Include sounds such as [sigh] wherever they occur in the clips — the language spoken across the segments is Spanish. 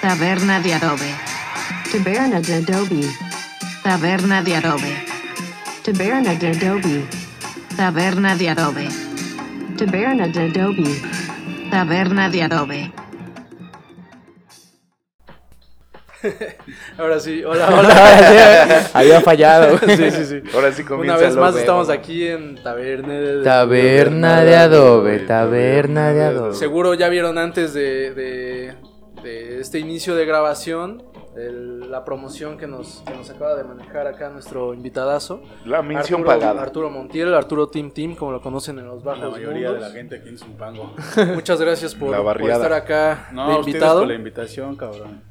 Taberna de adobe. Taberna de Adobe. Taberna de adobe. Taberna de Adobe. Taberna de adobe. Taberna de Adobe. Taberna de adobe. Ahora sí, hola, hola. Había fallado. sí, sí, sí. Ahora sí Una comienza vez lo más estamos aquí en Taberna de Taberna de adobe, taberna de adobe. Seguro ya vieron antes de, de- de este inicio de grabación el- la promoción que nos, que nos acaba de manejar acá nuestro invitadazo. La mención Arturo, pagada. Arturo Montiel, Arturo Team Team, como lo conocen en los bajos La mayoría de la gente aquí en Zumpango. [laughs] Muchas gracias por, estar acá No, de invitado. por la invitación, cabrón.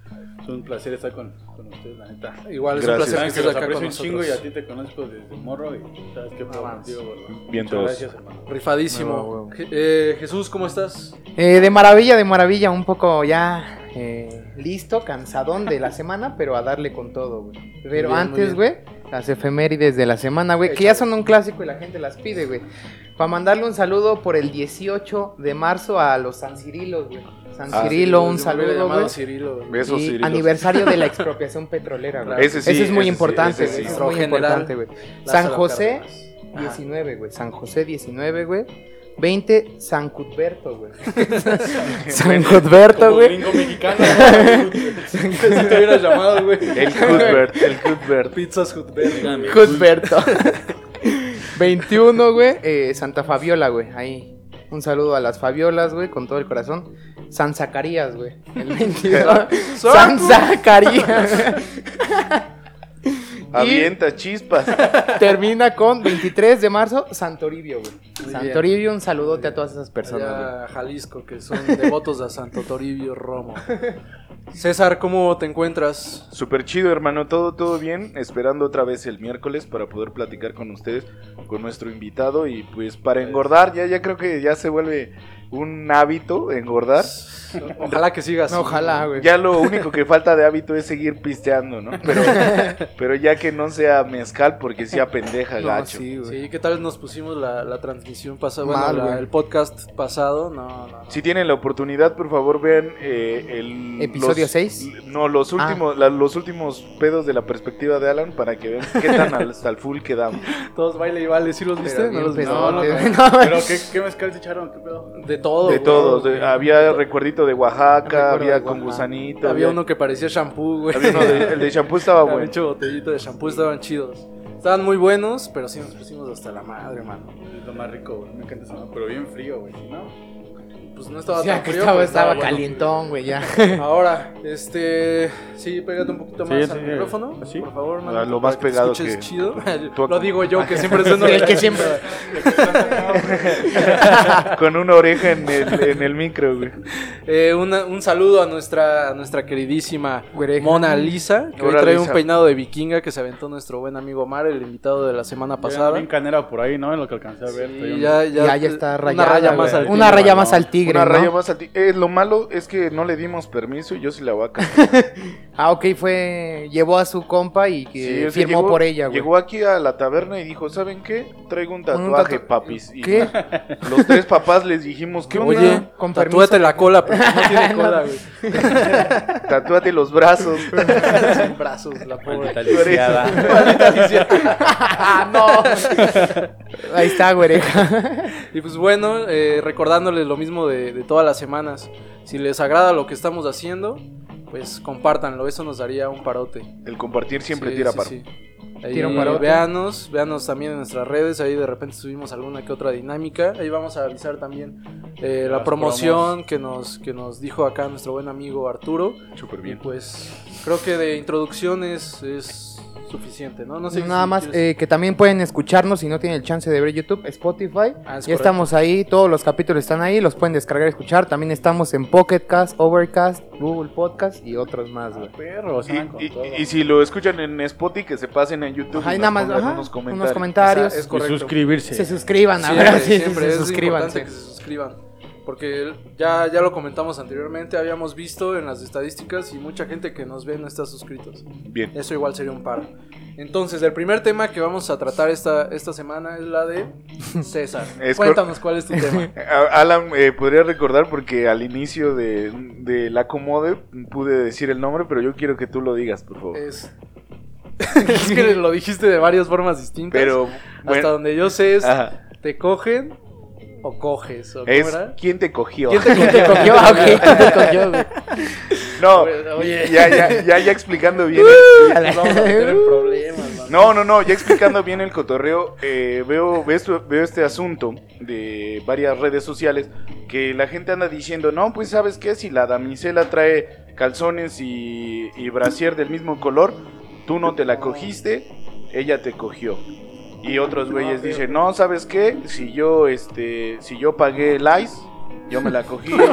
Es un placer estar con, con ustedes, la neta. Igual es Gracias. un placer que estés acá con un chingo y nosotros. a ti te conozco desde morro y sabes qué puedo contigo. Bien todos. gracias, hermano. Rifadísimo. Eh, Jesús, ¿cómo estás? Eh, de maravilla, de maravilla, un poco ya eh, listo, cansadón de la semana, pero a darle con todo, güey. Pero bien, antes, güey, las efemérides de la semana, güey, que ya son un clásico y la gente las pide, güey. Para mandarle un saludo por el 18 de marzo a los San Cirilos, güey. San Ah, Cirilo, un saludo, güey. Cirilo. Besos, Y Cirilos. aniversario de la [laughs] expropiación petrolera, güey. Ese sí, es muy ese sí, importante, güey. sí. es muy general, importante, güey. San José, Cárdenas. Ajá. 19, güey. San José, 19, güey. 20, San Cuthberto, güey. [laughs] San Cuthberto, güey. gringo mexicano. Si te hubieras llamado, güey. El Cuthbert, el Cuthbert. Pizzas. Dígame. Cuthberto. 21, güey. eh, Santa Fabiola, güey. Ahí. Un saludo a las Fabiolas, güey, con todo el corazón. San Zacarías, güey. El 22. [laughs] San Zacarías. [laughs] Avienta chispas. [laughs] Termina con 23 de marzo, Santoribio, güey. Santoribio, un saludote a todas esas personas. Allá a Jalisco, que son devotos de Santo Toribio Romo. César, ¿cómo te encuentras? Súper chido, hermano. Todo, todo bien. Esperando otra vez el miércoles para poder platicar con ustedes, con nuestro invitado. Y pues para engordar, ya, ya creo que ya se vuelve un hábito engordar. Ojalá que sigas. No, ojalá, güey. Ya lo único que falta de hábito es seguir pisteando, ¿no? Pero, [laughs] pero ya que no sea mezcal, porque sea pendeja, No, gacho. sí, güey. Sí, ¿qué tal nos pusimos la, la transmisión pasada? Mal, Bueno, la- güey. el podcast pasado. No, no, no. Si tienen la oportunidad, por favor, vean eh, el... ¿Episodio los- seis? No, los Ah. últimos, la- los últimos pedos de la perspectiva de Alan para que vean qué tan al- hasta el full quedamos. [laughs] Todos baile y vale. ¿Sí los viste? Pero ¿No los viste? pedo. No, no, No, no. [laughs] no. Pero ¿qué, qué mezcal se echaron? ¿Qué pedo? De todo. De güey. todos. de- había recuerdito de Oaxaca, había de con Oaxaca. gusanito. Había uno que parecía shampoo, güey. había uno de- el de shampoo estaba bueno. hecho botellito de shampoo, estaban chidos. Estaban muy buenos, pero sí nos pusimos hasta la madre, mano. Es lo más rico, güey. Me encanta esa madre, pero bien frío, güey. ¿No? Pues no estaba sea, tan que frío, estaba, pero estaba bueno. calientón, güey, ya. [laughs] Ahora, este. Sí, pégate un poquito Sí, más sí, al sí. micrófono. ¿Así? Por favor, Ah, mano. lo más para pegado que- chido. tú- Lo digo yo, que siempre [laughs] sueno. El que siempre. [laughs] Con una oreja en el, en el micro, güey. Eh, una- un saludo a nuestra, a nuestra queridísima Güereja. Mona Lisa, que hoy trae Lisa. un peinado de vikinga que se aventó nuestro buen amigo Omar, el invitado de la semana pasada. Bien canera por ahí, ¿no? En lo que alcancé a ver. Sí, ya, ya, Ya, ya está una rayada. raya güey. más al Una raya más al tigre, Una ¿no? raya más a ti. Eh, lo malo es que no le dimos permiso y yo sí la voy a cantar. [laughs] Ah, ok, fue. Llevó a su compa y que Sí, o sea, firmó llegó- por ella, güey. Llegó aquí a la taberna y dijo, ¿saben qué? Traigo un Un tatuaje, tatu- papis. Y ¿Qué? [laughs] Los tres papás les dijimos, ¿qué onda? Oye, Con tatúate permiso. la cola, pero no tiene [laughs] cola, güey. Tatúate los brazos. Sin brazos, la pobre. Ah, no. Ahí está, güereja. Y pues bueno, eh, recordándoles lo mismo de, de todas las semanas. Si les agrada lo que estamos haciendo, pues compártanlo, eso nos daría un parote. El compartir siempre Sí, tira sí, paro. sí. Ahí, Tira un parote. Véanos, véanos también en nuestras redes, ahí de repente subimos alguna que otra dinámica. Ahí vamos a avisar también eh, la promoción que nos, que nos dijo acá nuestro buen amigo Arturo. Súper Y bien. pues creo que de introducción es, es suficiente, ¿no? No sé Nada si más quieres- eh, que también pueden escucharnos si no tienen el chance de ver YouTube, Spotify. Ah, es ya correcto. estamos ahí, todos los capítulos están ahí, los pueden descargar y escuchar. También estamos en Pocket Cast, Overcast, Google Podcast y otros más, güey. Y, si lo escuchan en Spotify, que se pasen en YouTube. Ajá, y nada más, ajá, unos unos comentarios. Esa- es Y suscribirse. Se suscriban, Siempre, ahora sí, siempre se es suscríbanse. importante que se suscriban. Porque ya, ya lo comentamos anteriormente, habíamos visto en las estadísticas y mucha gente que nos ve no está suscritos. Bien. Eso igual sería un paro. Entonces, el primer tema que vamos a tratar esta, esta semana es la de [laughs] César. Es Cuéntanos cuál es tu [laughs] tema. Alan, eh, podría recordar porque al inicio de, de la Comode pude decir el nombre, pero yo quiero que tú lo digas, por favor. Es, [laughs] es que lo dijiste de varias formas distintas. Pero, hasta donde yo sé es ajá, te cogen o coges. ¿o es quién te cogió. ¿Quién te [laughs] ¿Quién te cogió? Ah, ¿quién te cogió, güey? No, Oye. ya, ya, ya, ya explicando bien. Nos vamos a meter en problemas, man. No, no, no, ya explicando bien el cotorreo, eh, veo, veo, veo este asunto de varias redes sociales que la gente anda diciendo, no, pues sabes qué, si la damisela trae calzones y, y brasier del mismo color, tú no te la cogiste, ella te cogió. Y otros güeyes dicen, no, ¿sabes qué? Si yo, este, si yo pagué el ice, yo me la cogí. [laughs]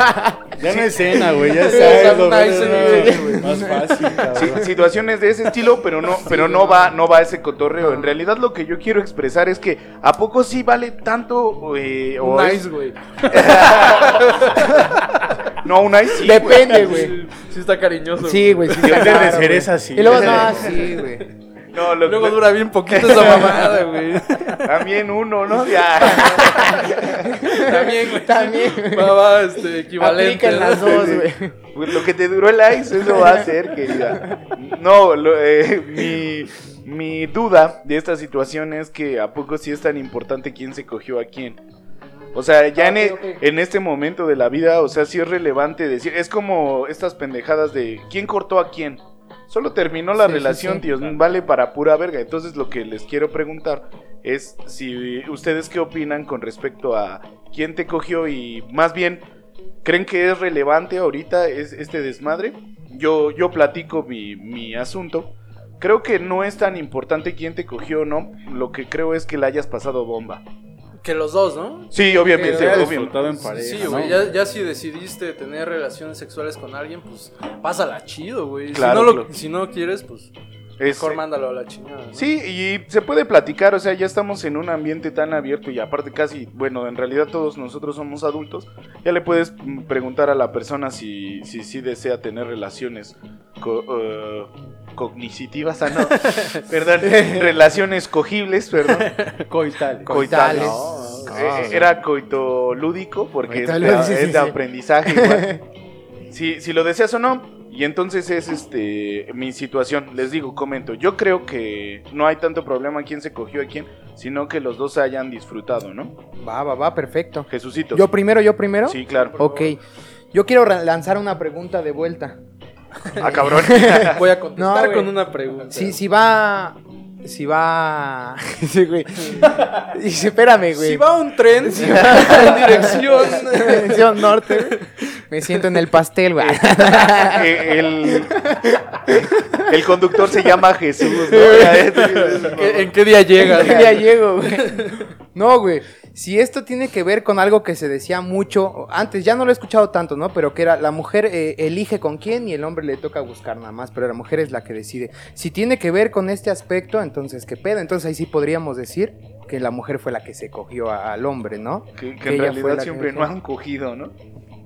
Ah. Ya no es cena, güey, ya Sí, sabes. Más fácil, cabrón. Sí, situaciones de ese estilo, pero no, pero no va, no va a ese cotorreo. En realidad lo que yo quiero expresar es que a poco sí vale tanto eh, o Nice, güey. [laughs] no un ice sí, Depende, güey. Sí está cariñoso. Sí, güey. Sí, claro, de cereza, sí. Y luego, no, sí, güey. No, lo- Luego dura bien poquito esa mamada, güey. también uno, ¿no? Ya. También, güey. También. Va, va, este, equivalente. Aplican las dos, güey. Pues lo que te duró el ice, eso va a ser, querida. No, lo- eh, mi, mi duda de esta situación es que a poco sí es tan importante quién se cogió a quién. O sea, ya en, e- en este momento de la vida, o sea, sí es relevante decir, es como estas pendejadas de quién cortó a quién. Solo terminó la Sí, relación, sí. tíos, vale para pura verga. Entonces lo que les quiero preguntar es si ustedes qué opinan con respecto a quién te cogió y más bien, ¿creen que es relevante ahorita es, este desmadre? Yo, yo platico mi, mi asunto. Creo que no es tan importante quién te cogió o no. Lo que creo es que le hayas pasado bomba. Que los dos, ¿no? Sí, obviamente, en pareja, Sí, ¿no? güey, ya, ya si decidiste tener relaciones sexuales con alguien, pues pásala chido, güey. Claro, si, no lo- claro. si no quieres, pues Es- mejor mándalo a la chingada. ¿no? Sí, y se puede platicar, o sea, ya estamos en un ambiente tan abierto y aparte casi, bueno, en realidad todos nosotros somos adultos, ya le puedes mm, preguntar a la persona si si, si desea tener relaciones co- eh, cognitivas, ah, no, [laughs] perdón, [laughs] relaciones cogibles, perdón, [laughs] Coital. coitales. No, Eh, era coitolúdico porque es de, Coitolúdico, sí, es sí, de sí. aprendizaje igual. si, si lo deseas o no. Y entonces es este mi situación. Les digo, comento. Yo creo que no hay tanto problema quién se cogió a quién, sino que los dos se hayan disfrutado, ¿no? Va, va, va, perfecto. Jesucito. Yo primero, yo primero. Sí, claro. Ok. Yo quiero lanzar una pregunta de vuelta. Ah, cabrón. [laughs] Voy a contestar No, con una pregunta. Si, si va. Si va. [laughs] Sí, güey. Dice, espérame, güey. Si va un tren [laughs] en dirección. [laughs] Dirección norte, güey. Me siento en el pastel, güey. Eh, el, el conductor se llama Jesús, ¿no? ¿En en qué día llega? ¿Qué día llego, güey? No, güey. Si esto tiene que ver con algo que se decía mucho, antes ya no lo he escuchado tanto, ¿no? Pero que era la mujer eh, elige con quién y el hombre le toca buscar nada más, pero la mujer es la que decide. Si tiene que ver con este aspecto, entonces, ¿qué pedo? Entonces ahí sí podríamos decir que la mujer fue la que se cogió al hombre, ¿no? Que, que Que en realidad siempre que dejó. han cogido, ¿no?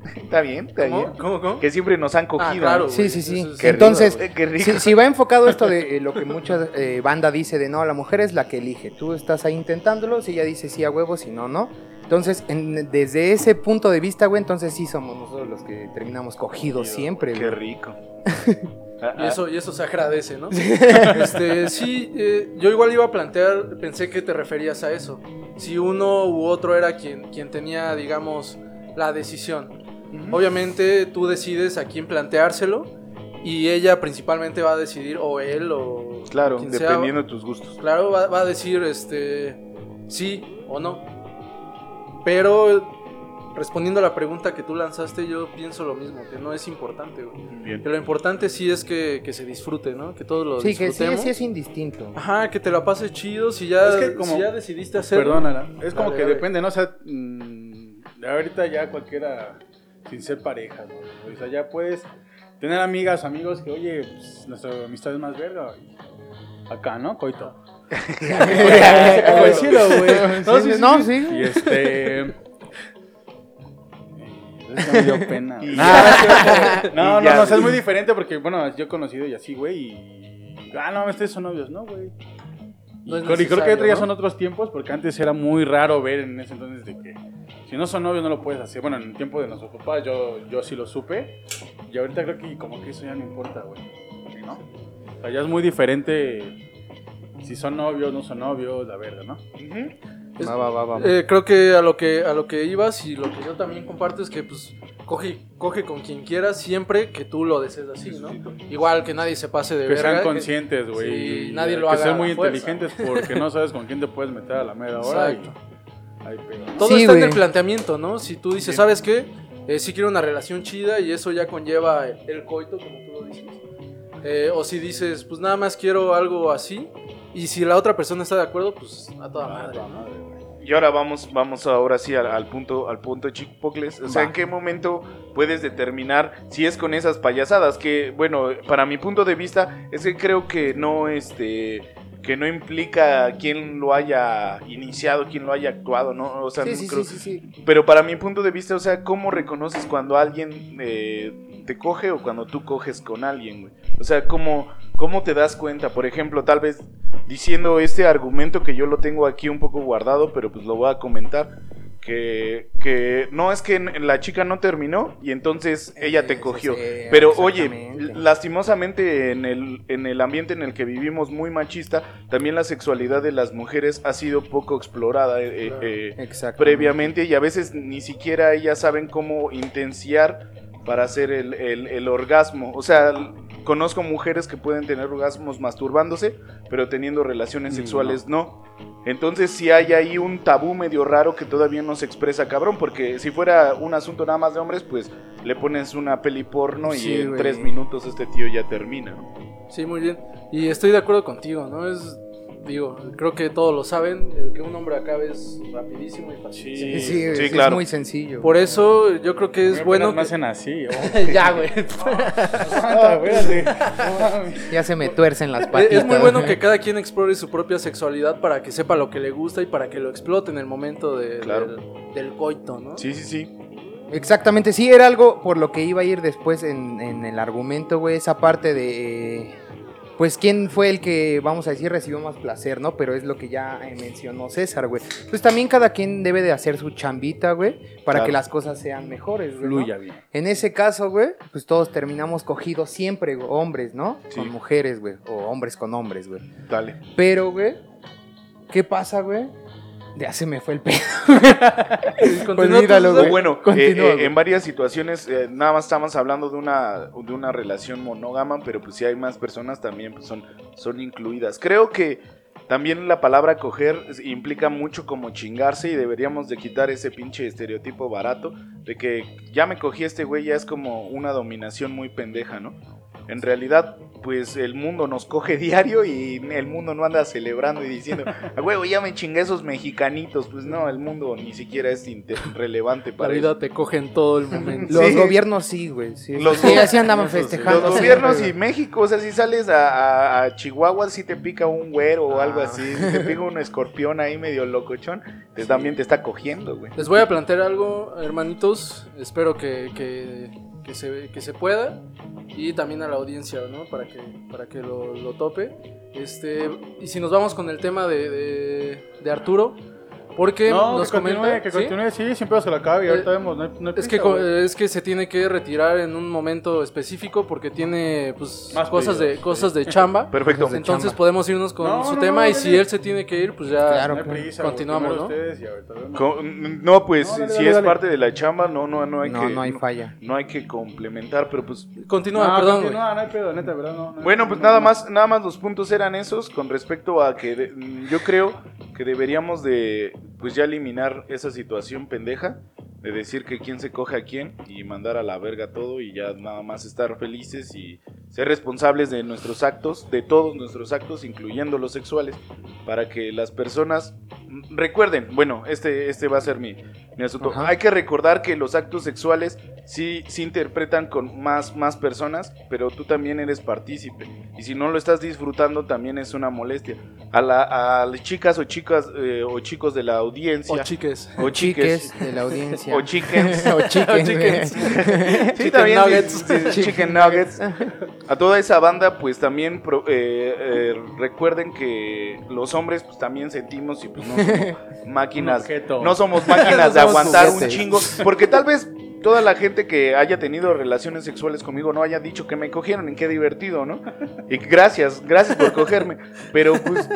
[laughs] Está bien, está bien. ¿Cómo? ¿Cómo? ¿Cómo? Que siempre nos han cogido. Ah, claro. Sí, sí, sí. es- Entonces, rico, si, si va enfocado esto de eh, lo que mucha eh, banda dice de no, la mujer es la que elige. Tú estás ahí intentándolo, si ella dice sí a huevo, si no, no. Entonces, en- desde ese punto de vista, güey, entonces sí somos nosotros los que terminamos cogidos siempre, Qué güey. rico. [laughs] Y eso, y eso se agradece, ¿no? [laughs] Este, sí, eh, yo igual iba a plantear, pensé que te referías a eso. Si uno u otro era quien, quien tenía, digamos, la decisión. Obviamente tú decides a quién planteárselo y ella principalmente va a decidir, o él, o Claro, quien sea, dependiendo de tus gustos. Claro, va, va a decir este sí o no. Pero respondiendo a la pregunta que tú lanzaste, yo pienso lo mismo, que no es importante, güey. Bien. Que lo importante sí es que, que se disfrute, ¿no? Que todos lo Sí, que sí, disfrutemos. sí es indistinto. Ajá, que te la pases chido si ya, Es que como- si ya decidiste hacerlo. Perdónala. Es como Dale, que dale. depende, ¿no? O sea, mm, ahorita ya cualquiera, sin ser pareja, ¿no? O sea, ya puedes tener amigas, amigos que, oye, pues, nuestra amistad es más verga. acá, ¿no? Coito. [laughs] Cielo, güey. No, sí, no, sí. Y este. Me dio pena. güey. No, no, [laughs] no, ya. no, o sea, es muy diferente porque, bueno, yo he conocido y así, güey, y... Ah, no, ustedes son novios, ¿no, güey? Y, No es creo- y creo que ya son otros tiempos porque antes era muy raro ver en ese entonces de que si no son novios no lo puedes hacer. Bueno, en el tiempo de nuestros papás yo, yo sí lo supe y ahorita creo que como que eso ya no importa, güey. ¿No? O sea, ya es muy diferente si son novios, no son novios, la verga, ¿no? Ujú. Es- Va, va, va, va. Eh, creo que a lo que a lo que ibas y lo que yo también comparto es que pues coge coge con quien quieras siempre que tú lo desees así, ¿no? Igual que nadie se pase de Que verga, sean que- conscientes, güey. Sí, y nadie lo que haga sean a muy fuerza. inteligentes porque no sabes con quién te puedes meter a la mera hora. y-. Todo Sí, está en el planteamiento, ¿no? Si tú dices, ¿sabes qué? Eh, sí quiero una relación chida y eso ya conlleva el coito, como tú lo dices. Eh, o si dices, pues nada más quiero algo así. Y si la otra persona está de acuerdo, pues a toda madre. ¿no? Y ahora vamos, vamos ahora sí al, al punto, al punto chipocles. O sea, Va. ¿en qué momento puedes determinar si es con esas payasadas? Que, bueno, para mi punto de vista, es que creo que no, este, que no implica quién lo haya iniciado, quién lo haya actuado, ¿no? O sea, Sí, no sí, creo- sí, sí, sí. Pero para mi punto de vista, o sea, ¿cómo reconoces cuando alguien eh, te coge o cuando tú coges con alguien, güey? O sea, ¿cómo, ¿cómo te das cuenta? Por ejemplo, tal vez diciendo este argumento que yo lo tengo aquí un poco guardado, pero pues lo voy a comentar. Que, que no es que la chica no terminó y entonces ella te Sí, cogió. Pero oye, lastimosamente en el, en el ambiente en el que vivimos muy machista, también la sexualidad de las mujeres ha sido poco explorada. eh, eh, Exacto. previamente y a veces ni siquiera ellas saben cómo intenciar para hacer el, el- el orgasmo. O sea, conozco mujeres que pueden tener orgasmos masturbándose, pero teniendo relaciones Mm, sexuales no. Entonces sí hay ahí un tabú medio raro que todavía no se expresa cabrón, porque si fuera un asunto nada más de hombres, pues le pones una peli porno y en güey. tres minutos este tío ya termina. ¿no? Sí, muy bien. Y estoy de acuerdo contigo, ¿no? Es, digo, creo que todos lo saben, el que un hombre acabe es rapidísimo y fácil. Sí, sí, Sí, es claro. muy sencillo. Por eso yo creo que es bueno... Me que- hacen así. [laughs] oh. ya, güey. [laughs] No. Ya se me tuercen las Es- patitas. Es muy bueno que cada quien explore su propia sexualidad para que sepa lo que le gusta y para que lo explote en el momento de- Claro. del, del coito, ¿no? Sí, sí, sí. Exactamente, sí, era algo por lo que iba a ir después en, en el argumento, güey, esa parte de, eh, pues, quién fue el que, vamos a decir, recibió más placer, ¿no? Pero es lo que ya eh, mencionó César, güey. Pues también cada quien debe de hacer su chambita, güey, para Claro. que las cosas sean mejores, güey, ¿no? Fluya bien. En ese caso, güey, pues todos terminamos cogidos siempre, güey, hombres, ¿no? Sí. Con mujeres, güey, o hombres con hombres, güey. Dale. Pero, güey, ¿qué pasa, güey? Ya se me fue el pedo. [laughs] Pues míralo, bueno, eh, eh, en varias situaciones, eh, nada más estamos hablando de una, de una relación monógama, pero pues si hay más personas también pues, son, son incluidas. Creo que también la palabra coger implica mucho como chingarse y deberíamos de quitar ese pinche estereotipo barato de que ya me cogí este güey, ya es como una dominación muy pendeja, ¿no? En realidad, pues el mundo nos coge [laughs] diario y el mundo no anda celebrando y diciendo, a huevo, ya me chingué esos mexicanitos. Pues no, el mundo ni siquiera es relevante La para vida eso. te coge en todo el momento. Los Sí. gobiernos sí, güey. Sí, Los sí, así andaban festejando. Los gobiernos y. México, o sea, si sales a, a- a Chihuahua, si te pica un güero o algo Ah. así, si te pica un escorpión ahí medio locochón, también te está cogiendo, güey. Les voy a plantear algo, hermanitos. Espero que, que, que se, que se pueda. Y también a la audiencia, ¿no? Para que, para que lo, lo tope. Este, y si nos vamos con el tema de, de, de Arturo. Porque No, nos que continúe, comenta. que ¿sí? continúe, sí, siempre se lo acabe y ahorita Eh, vemos, no hay, no hay Es que, prisa, es que se tiene que retirar en un momento específico porque tiene pues, Más cosas, de, cosas sí. de [laughs] chamba. Perfecto. Entonces chamba. podemos irnos con No, su no, tema no, y si él se tiene que ir, pues ya Claro. prisa, continuamos, ¿no? ustedes no, pues No, dale, si dale, es dale. parte de la chamba, no, no, no hay No, que... no hay falla. no hay que complementar, pero pues continúa, No, perdón, güey. continúa, no hay pedo, neta, ¿verdad? No, no, Bueno, no, pues no, nada no. más, nada más los puntos eran esos con respecto a que de- yo creo que deberíamos de pues ya eliminar esa situación pendeja de decir que quién se coge a quién y mandar a la verga todo y ya nada más estar felices y ser responsables de nuestros actos, de todos nuestros actos, incluyendo los sexuales, para que las personas recuerden, bueno, este, este va a ser mi, mi asunto. Ajá. Hay que recordar que los actos sexuales sí, sí interpretan con más, más personas, pero tú también eres partícipe. Y si no lo estás disfrutando, también es una molestia. A, la, a las chicas o chicas eh, o chicos de la audiencia. O chiques. o chiques. Chiques de la audiencia. O chickens. [laughs] o chickens, chickens. Sí, también, sí, nuggets. sí, sí, chicken nuggets. A toda esa banda, pues también pro- eh, eh, recuerden que los hombres, pues también sentimos y pues no somos [laughs] máquinas. No somos máquinas [laughs] de aguantar un chingo. Porque tal vez toda la gente que haya tenido relaciones sexuales conmigo no haya dicho que me cogieron. Y qué divertido, ¿no? Y gracias, gracias por cogerme. Pero pues.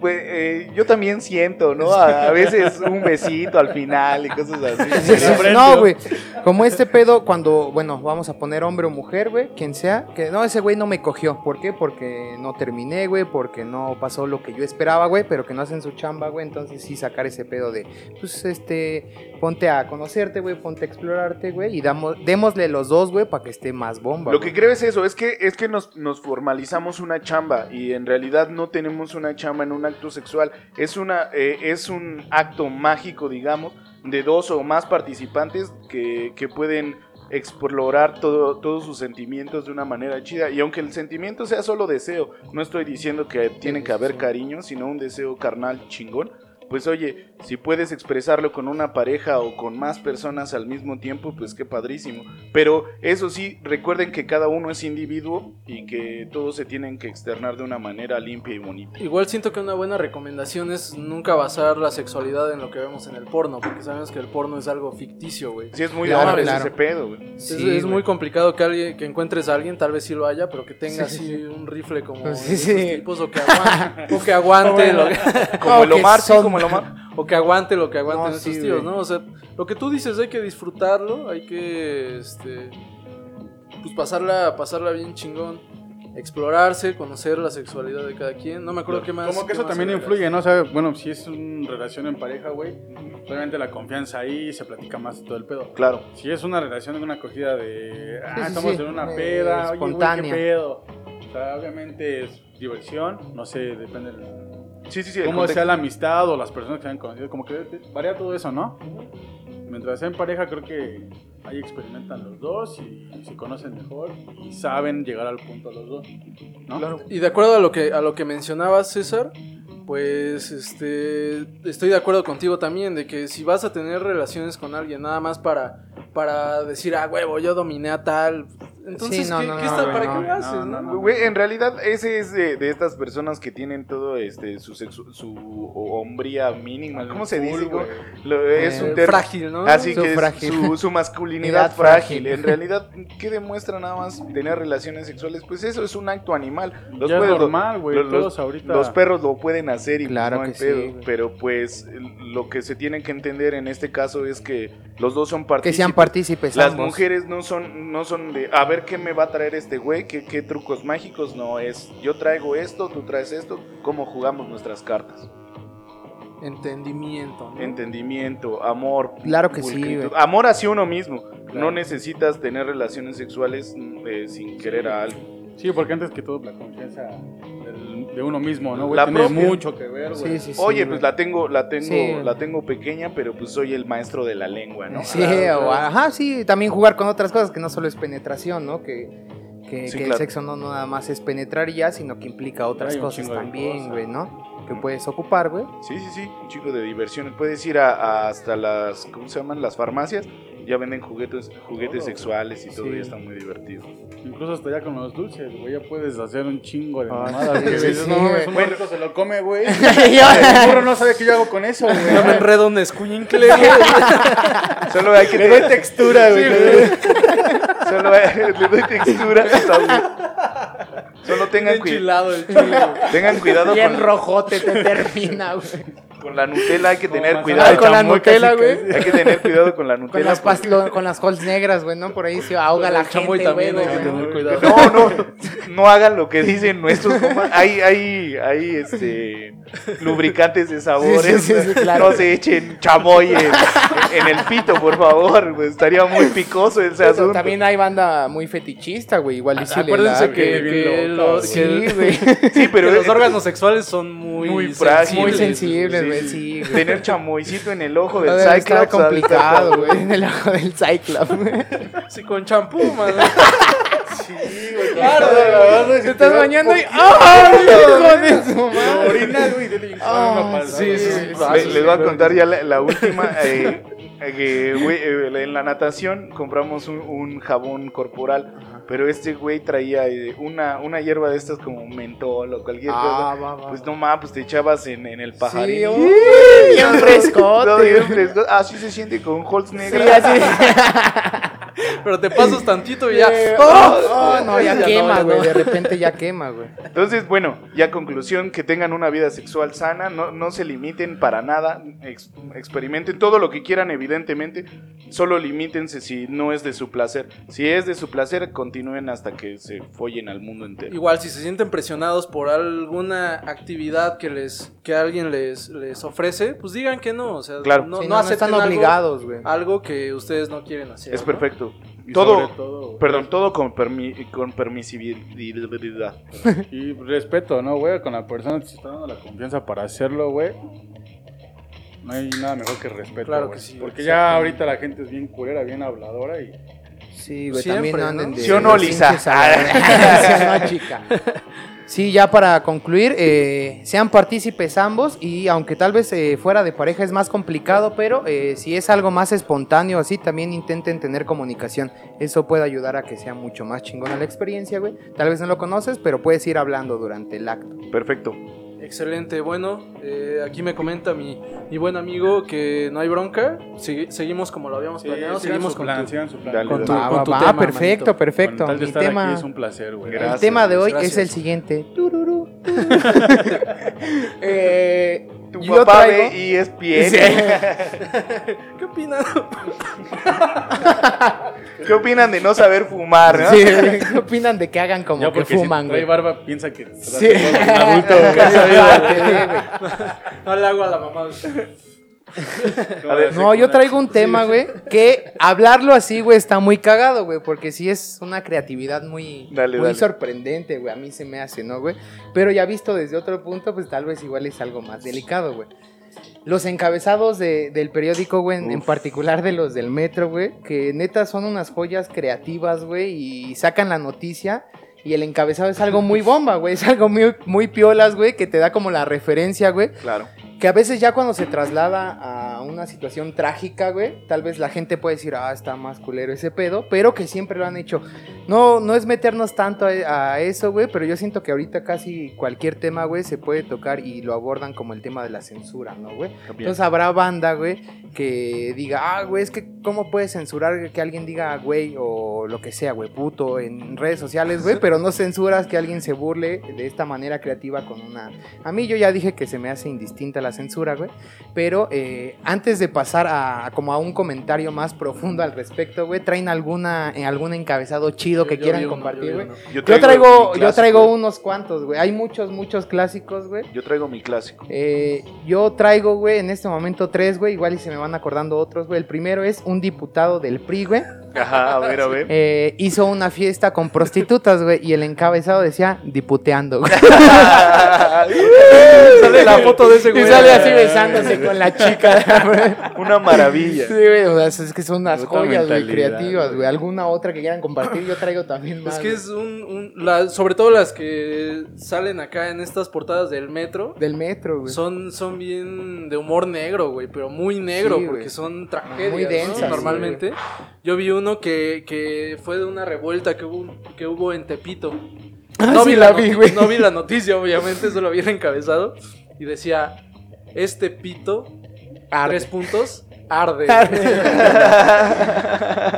pues, eh, yo también siento, ¿no? A, a veces un besito al final y cosas así. Sí, sí, sí. No, güey. Como este pedo, cuando, bueno, vamos a poner hombre o mujer, güey, quien sea, que no, ese güey no me cogió. ¿Por qué? Porque no terminé, güey, porque no pasó lo que yo esperaba, güey, pero que no hacen su chamba, güey. Entonces sí sacar ese pedo de, pues, este, ponte a conocerte, güey, ponte a güey, y damos, démosle los dos, güey, para que esté más bomba. Lo que creo es eso, es que, es que nos, nos formalizamos una chamba y en realidad no tenemos una chamba en un acto sexual. Es, una, eh, es un acto mágico, digamos, de dos o más participantes que, que pueden explorar todo, todos sus sentimientos de una manera chida. Y aunque el sentimiento sea solo deseo, no estoy diciendo que tiene que haber cariño, sino un deseo carnal chingón. Pues oye, si puedes expresarlo con una pareja o con más personas al mismo tiempo, pues qué padrísimo. Pero eso sí, recuerden que cada uno es individuo y que todos se tienen que externar de una manera limpia y bonita. Igual siento que una buena recomendación es nunca basar la sexualidad en lo que vemos en el porno, porque sabemos que el porno es algo ficticio, güey. Sí, es muy Claro, claro. ese pedo, güey. Es, Sí, es güey. muy complicado que alguien que encuentres a alguien, tal vez sí lo haya, pero que tenga Sí, sí, así un rifle como Sí, de esos sí. tipos o que aguante, o que [laughs] aguante lo que, Como el Omar, sí, son- como el Omar. o que aguante lo que aguanten No, esos sí, tíos, güey. ¿no? O sea, lo que tú dices hay que disfrutarlo, hay que este pues pasarla pasarla bien chingón, explorarse, conocer la sexualidad de cada quien. No me acuerdo qué más. Como que eso también influye, ¿no? O sea, bueno, si es una relación en pareja, güey, obviamente la confianza ahí se platica más todo el pedo. Claro. Si es una relación en una acogida de, ah, Sí, sí, estamos sí, en una eh, peda, oye, güey, espontánea. qué pedo. O sea, obviamente es diversión, no sé, depende del, Sí, sí, sí. cómo sea la amistad o las personas que se han conocido, como que de- varía todo eso, ¿no? Mientras sea en pareja, creo que ahí experimentan los dos y se conocen mejor y saben llegar al punto los dos, ¿no? Claro. Y de acuerdo a lo que a lo que mencionabas, César, pues este estoy de acuerdo contigo también de que si vas a tener relaciones con alguien nada más para para decir, "Ah, huevo, yo dominé a tal." Entonces, Sí, no, ¿qué, no, qué no, está- ¿para no, qué lo haces, no, no? no. Güey, en realidad ese es de, de estas personas que tienen todo este su sexu- su hombría mínima. ¿Cómo se dice? Lo- es Eh, un ter- frágil, ¿no? Así Su que frágil. su, su [laughs] masculinidad frágil. frágil. En realidad, ¿qué demuestra nada más tener relaciones sexuales? Pues eso es un acto animal. Los Ya es puedes- normal, güey, los- ahorita- Los perros lo pueden hacer y pues Claro no hay sí, pero pues lo que se tiene que entender en este caso es que los dos son Que partícipes. sean partícipes Las ambos. mujeres no son, no son de a ver qué me va a traer este güey, qué, qué trucos mágicos, no es yo traigo esto, tú traes esto, cómo jugamos nuestras cartas. Entendimiento, ¿no? Entendimiento, amor. Claro que sí, güey. Amor hacia uno mismo. Claro. No necesitas tener relaciones sexuales mm, eh, sin querer a alguien. Sí, porque antes que todo la confianza del- de uno mismo, ¿no? Güey, La tiene propia. mucho que ver, güey. Sí, sí, sí. Oye, güey. pues la tengo, la tengo, Sí. la tengo pequeña, pero pues soy el maestro de la lengua, ¿no? Sí, Claro, o- claro. ajá, sí, también jugar con otras cosas que no solo es penetración, ¿no? Que, que, Sí, que claro. el sexo no, no nada más es penetrar y ya, sino que implica otras cosas también, güey, ¿no? Que puedes ocupar, güey. Sí, sí, sí, un chico de diversiones. Puedes ir a, a hasta las, ¿cómo se llaman? Las farmacias. Ya venden juguetes, juguetes Todo, sexuales y todo, Sí. y está muy divertido. Incluso hasta ya con los dulces, güey, ya puedes hacer un chingo de Ah, mamadas. güey. sí, sí, no, un Bueno. rico se lo come, güey. [laughs] El burro no sabe qué yo hago con eso, güey. No me enredo un escuincle, güey. [laughs] Solo hay que Le doy [laughs] textura, güey. Solo hay- le doy textura. Solo tengan, cui- enchilado el chile, güey. tengan cuidado Bien con, rojote te termina, güey. Con la Nutella. Hay que tener cuidado. Ay, con la Nutella, güey. Hay que tener cuidado con la Con Nutella. las, porque- pas- lo- con las cols negras, güey, ¿no? Por ahí se ahoga la gente, güey. también hay que güey. tener cuidado. No, no, no hagan lo que dicen nuestros [laughs] compas. Hay, hay, hay este, lubricantes de sabores. Sí, sí, sí, sí, claro. No se echen chamoy en, en el pito, por favor. pues, estaría muy picoso ese Pero asunto. también hay banda muy fetichista, güey. Igual y si le Acuérdense que, que los, que Sí, güey. [laughs] Sí, pero que los órganos sexuales son muy, Muy frágiles. Muy sensibles. Sensibles, güey, sí, güey. Tener chamoycito en el ojo del [laughs] Cyclops. complicado, güey, en el ojo del Cyclops. Sí, con champú, man. Sí, güey. Claro, Claro, Te estás bañando y ¡ay, [laughs] hijo de su madre! Orina, güey, Ah, sí, sí, les voy a contar ya la, la última. eh, eh, que, güey, eh, en la natación compramos un, un jabón corporal. Pero este güey traía eh, una, una hierba de estas como mentol o cualquier Ah, cosa. va, va, Pues no mames, pues te echabas en, en el Sí, pajarín. uy, bien frescote. [laughs] No, bien frescote. Así se siente con Holz Sí, negra. así. [laughs] Pero te pasas tantito y ya. Oh, oh, no, ya quema, güey. no. De repente ya quema, güey. Entonces, bueno, ya conclusión, que tengan una vida sexual sana, no, no se limiten para nada, ex- experimenten todo lo que quieran, evidentemente, solo limítense si no es de su placer. Si es de su placer, continúen hasta que se follen al mundo entero. Igual, si se sienten presionados por alguna actividad que les que alguien les, les ofrece, pues digan que no. O sea, Claro. no, Sí, no no, no acepten están algo- obligados, güey. Algo que ustedes no quieren hacer. Es ¿no? perfecto. Y Todo, perdón, todo con, permi- con permisibilidad. Y respeto, ¿no, güey? Con la persona que se está dando la confianza para hacerlo, güey. No hay nada mejor que respeto, Claro güey. que sí, Porque ya ahorita la gente es bien culera, bien habladora y... Sí, güey, también no anden de... ¿Sí o no, Lisa? ¿Sí o [laughs] no, chica? Sí, ya para concluir, eh, sean partícipes ambos y aunque tal vez eh, fuera de pareja es más complicado, pero eh, si es algo más espontáneo así, también intenten tener comunicación. Eso puede ayudar a que sea mucho más chingona la experiencia, güey. Tal vez no lo conoces, pero puedes ir hablando durante el acto. Perfecto. Excelente, bueno, eh, aquí me comenta mi, mi buen amigo que no hay bronca, Segui- seguimos como lo habíamos planeado, seguimos con plan, tu- su plan. Dale, con tu, dale. Va, con va, tu va, tema, perfecto, manito. perfecto. Mi estar tema, aquí es un placer, güey. Gracias. el tema de hoy gracias. es el siguiente. [laughs] Tururú. [laughs] Eh, Tu yo papá traigo- ve y es pie. Sí. [laughs] ¿Qué opinas? ¿Qué opinan de no saber fumar? no? Sí, ¿Qué opinan de que hagan como Ya que fuman, si trae güey? barba piensa que Sí. un adulto. [laughs] No le hago a la mamá. A ver, No, yo traigo un tema, güey, que hablarlo así, güey, está muy cagado, güey, porque sí es una creatividad muy, Dale, muy dale. sorprendente, güey, a mí se me hace, ¿no, güey? Pero ya visto desde otro punto, pues tal vez igual es algo más delicado, güey. Los encabezados de- del periódico, güey, en, en particular de los del metro, güey, que neta son unas joyas creativas, güey, y sacan la noticia. Y el encabezado es algo muy bomba, güey. Es algo muy, muy piolas, güey, que te da como la referencia, güey. Claro. Que a veces ya cuando se traslada a una situación trágica, güey, tal vez la gente puede decir, ah, está más culero ese pedo, pero que siempre lo han hecho. No, no es meternos tanto a, a eso, güey, pero yo siento que ahorita casi cualquier tema, güey, se puede tocar y lo abordan como el tema de la censura, ¿no, güey? Entonces habrá banda, güey, que diga, ah, güey, es que cómo puedes censurar que alguien diga, güey, o lo que sea, güey, puto, en redes sociales, güey, pero no censuras que alguien se burle de esta manera creativa con una... A mí yo ya dije que se me hace indistinta la censura, güey, pero eh, antes de pasar a, como a un comentario más profundo al respecto, güey, traen alguna, en algún encabezado chido que Yo quieran uno, compartir, güey. Yo traigo, yo traigo unos cuantos, güey. Hay muchos, muchos clásicos, güey. Yo traigo mi clásico. Eh, yo traigo, güey, en este momento tres, güey. Igual y se me van acordando otros, güey. El primero es un diputado del PRI, güey. Ajá, a ver, a ver. eh, hizo una fiesta con prostitutas, güey. Y el encabezado decía diputeando, güey. [laughs] Sale la foto de ese y güey. sale así besándose con la chica, güey. Una maravilla. Sí, güey, o sea, es que son unas Otra joyas, güey, creativas, güey. ¿Alguna otra que quieran compartir? Yo traigo también más. Es que es un, un- la- sobre todo las que salen acá en estas portadas del metro. Del metro, güey. Son, son bien de humor negro, güey, pero muy negro, Sí, güey. porque son tragedias, Muy ¿no? densas, sí, Normalmente. Yo vi uno que, que fue de una revuelta que hubo, que hubo en Tepito. Ah, no, sí vi la vi, güey. no vi la noticia, obviamente, solo el encabezado. Y decía, este pito, Arde. tres puntos, [laughs] arde.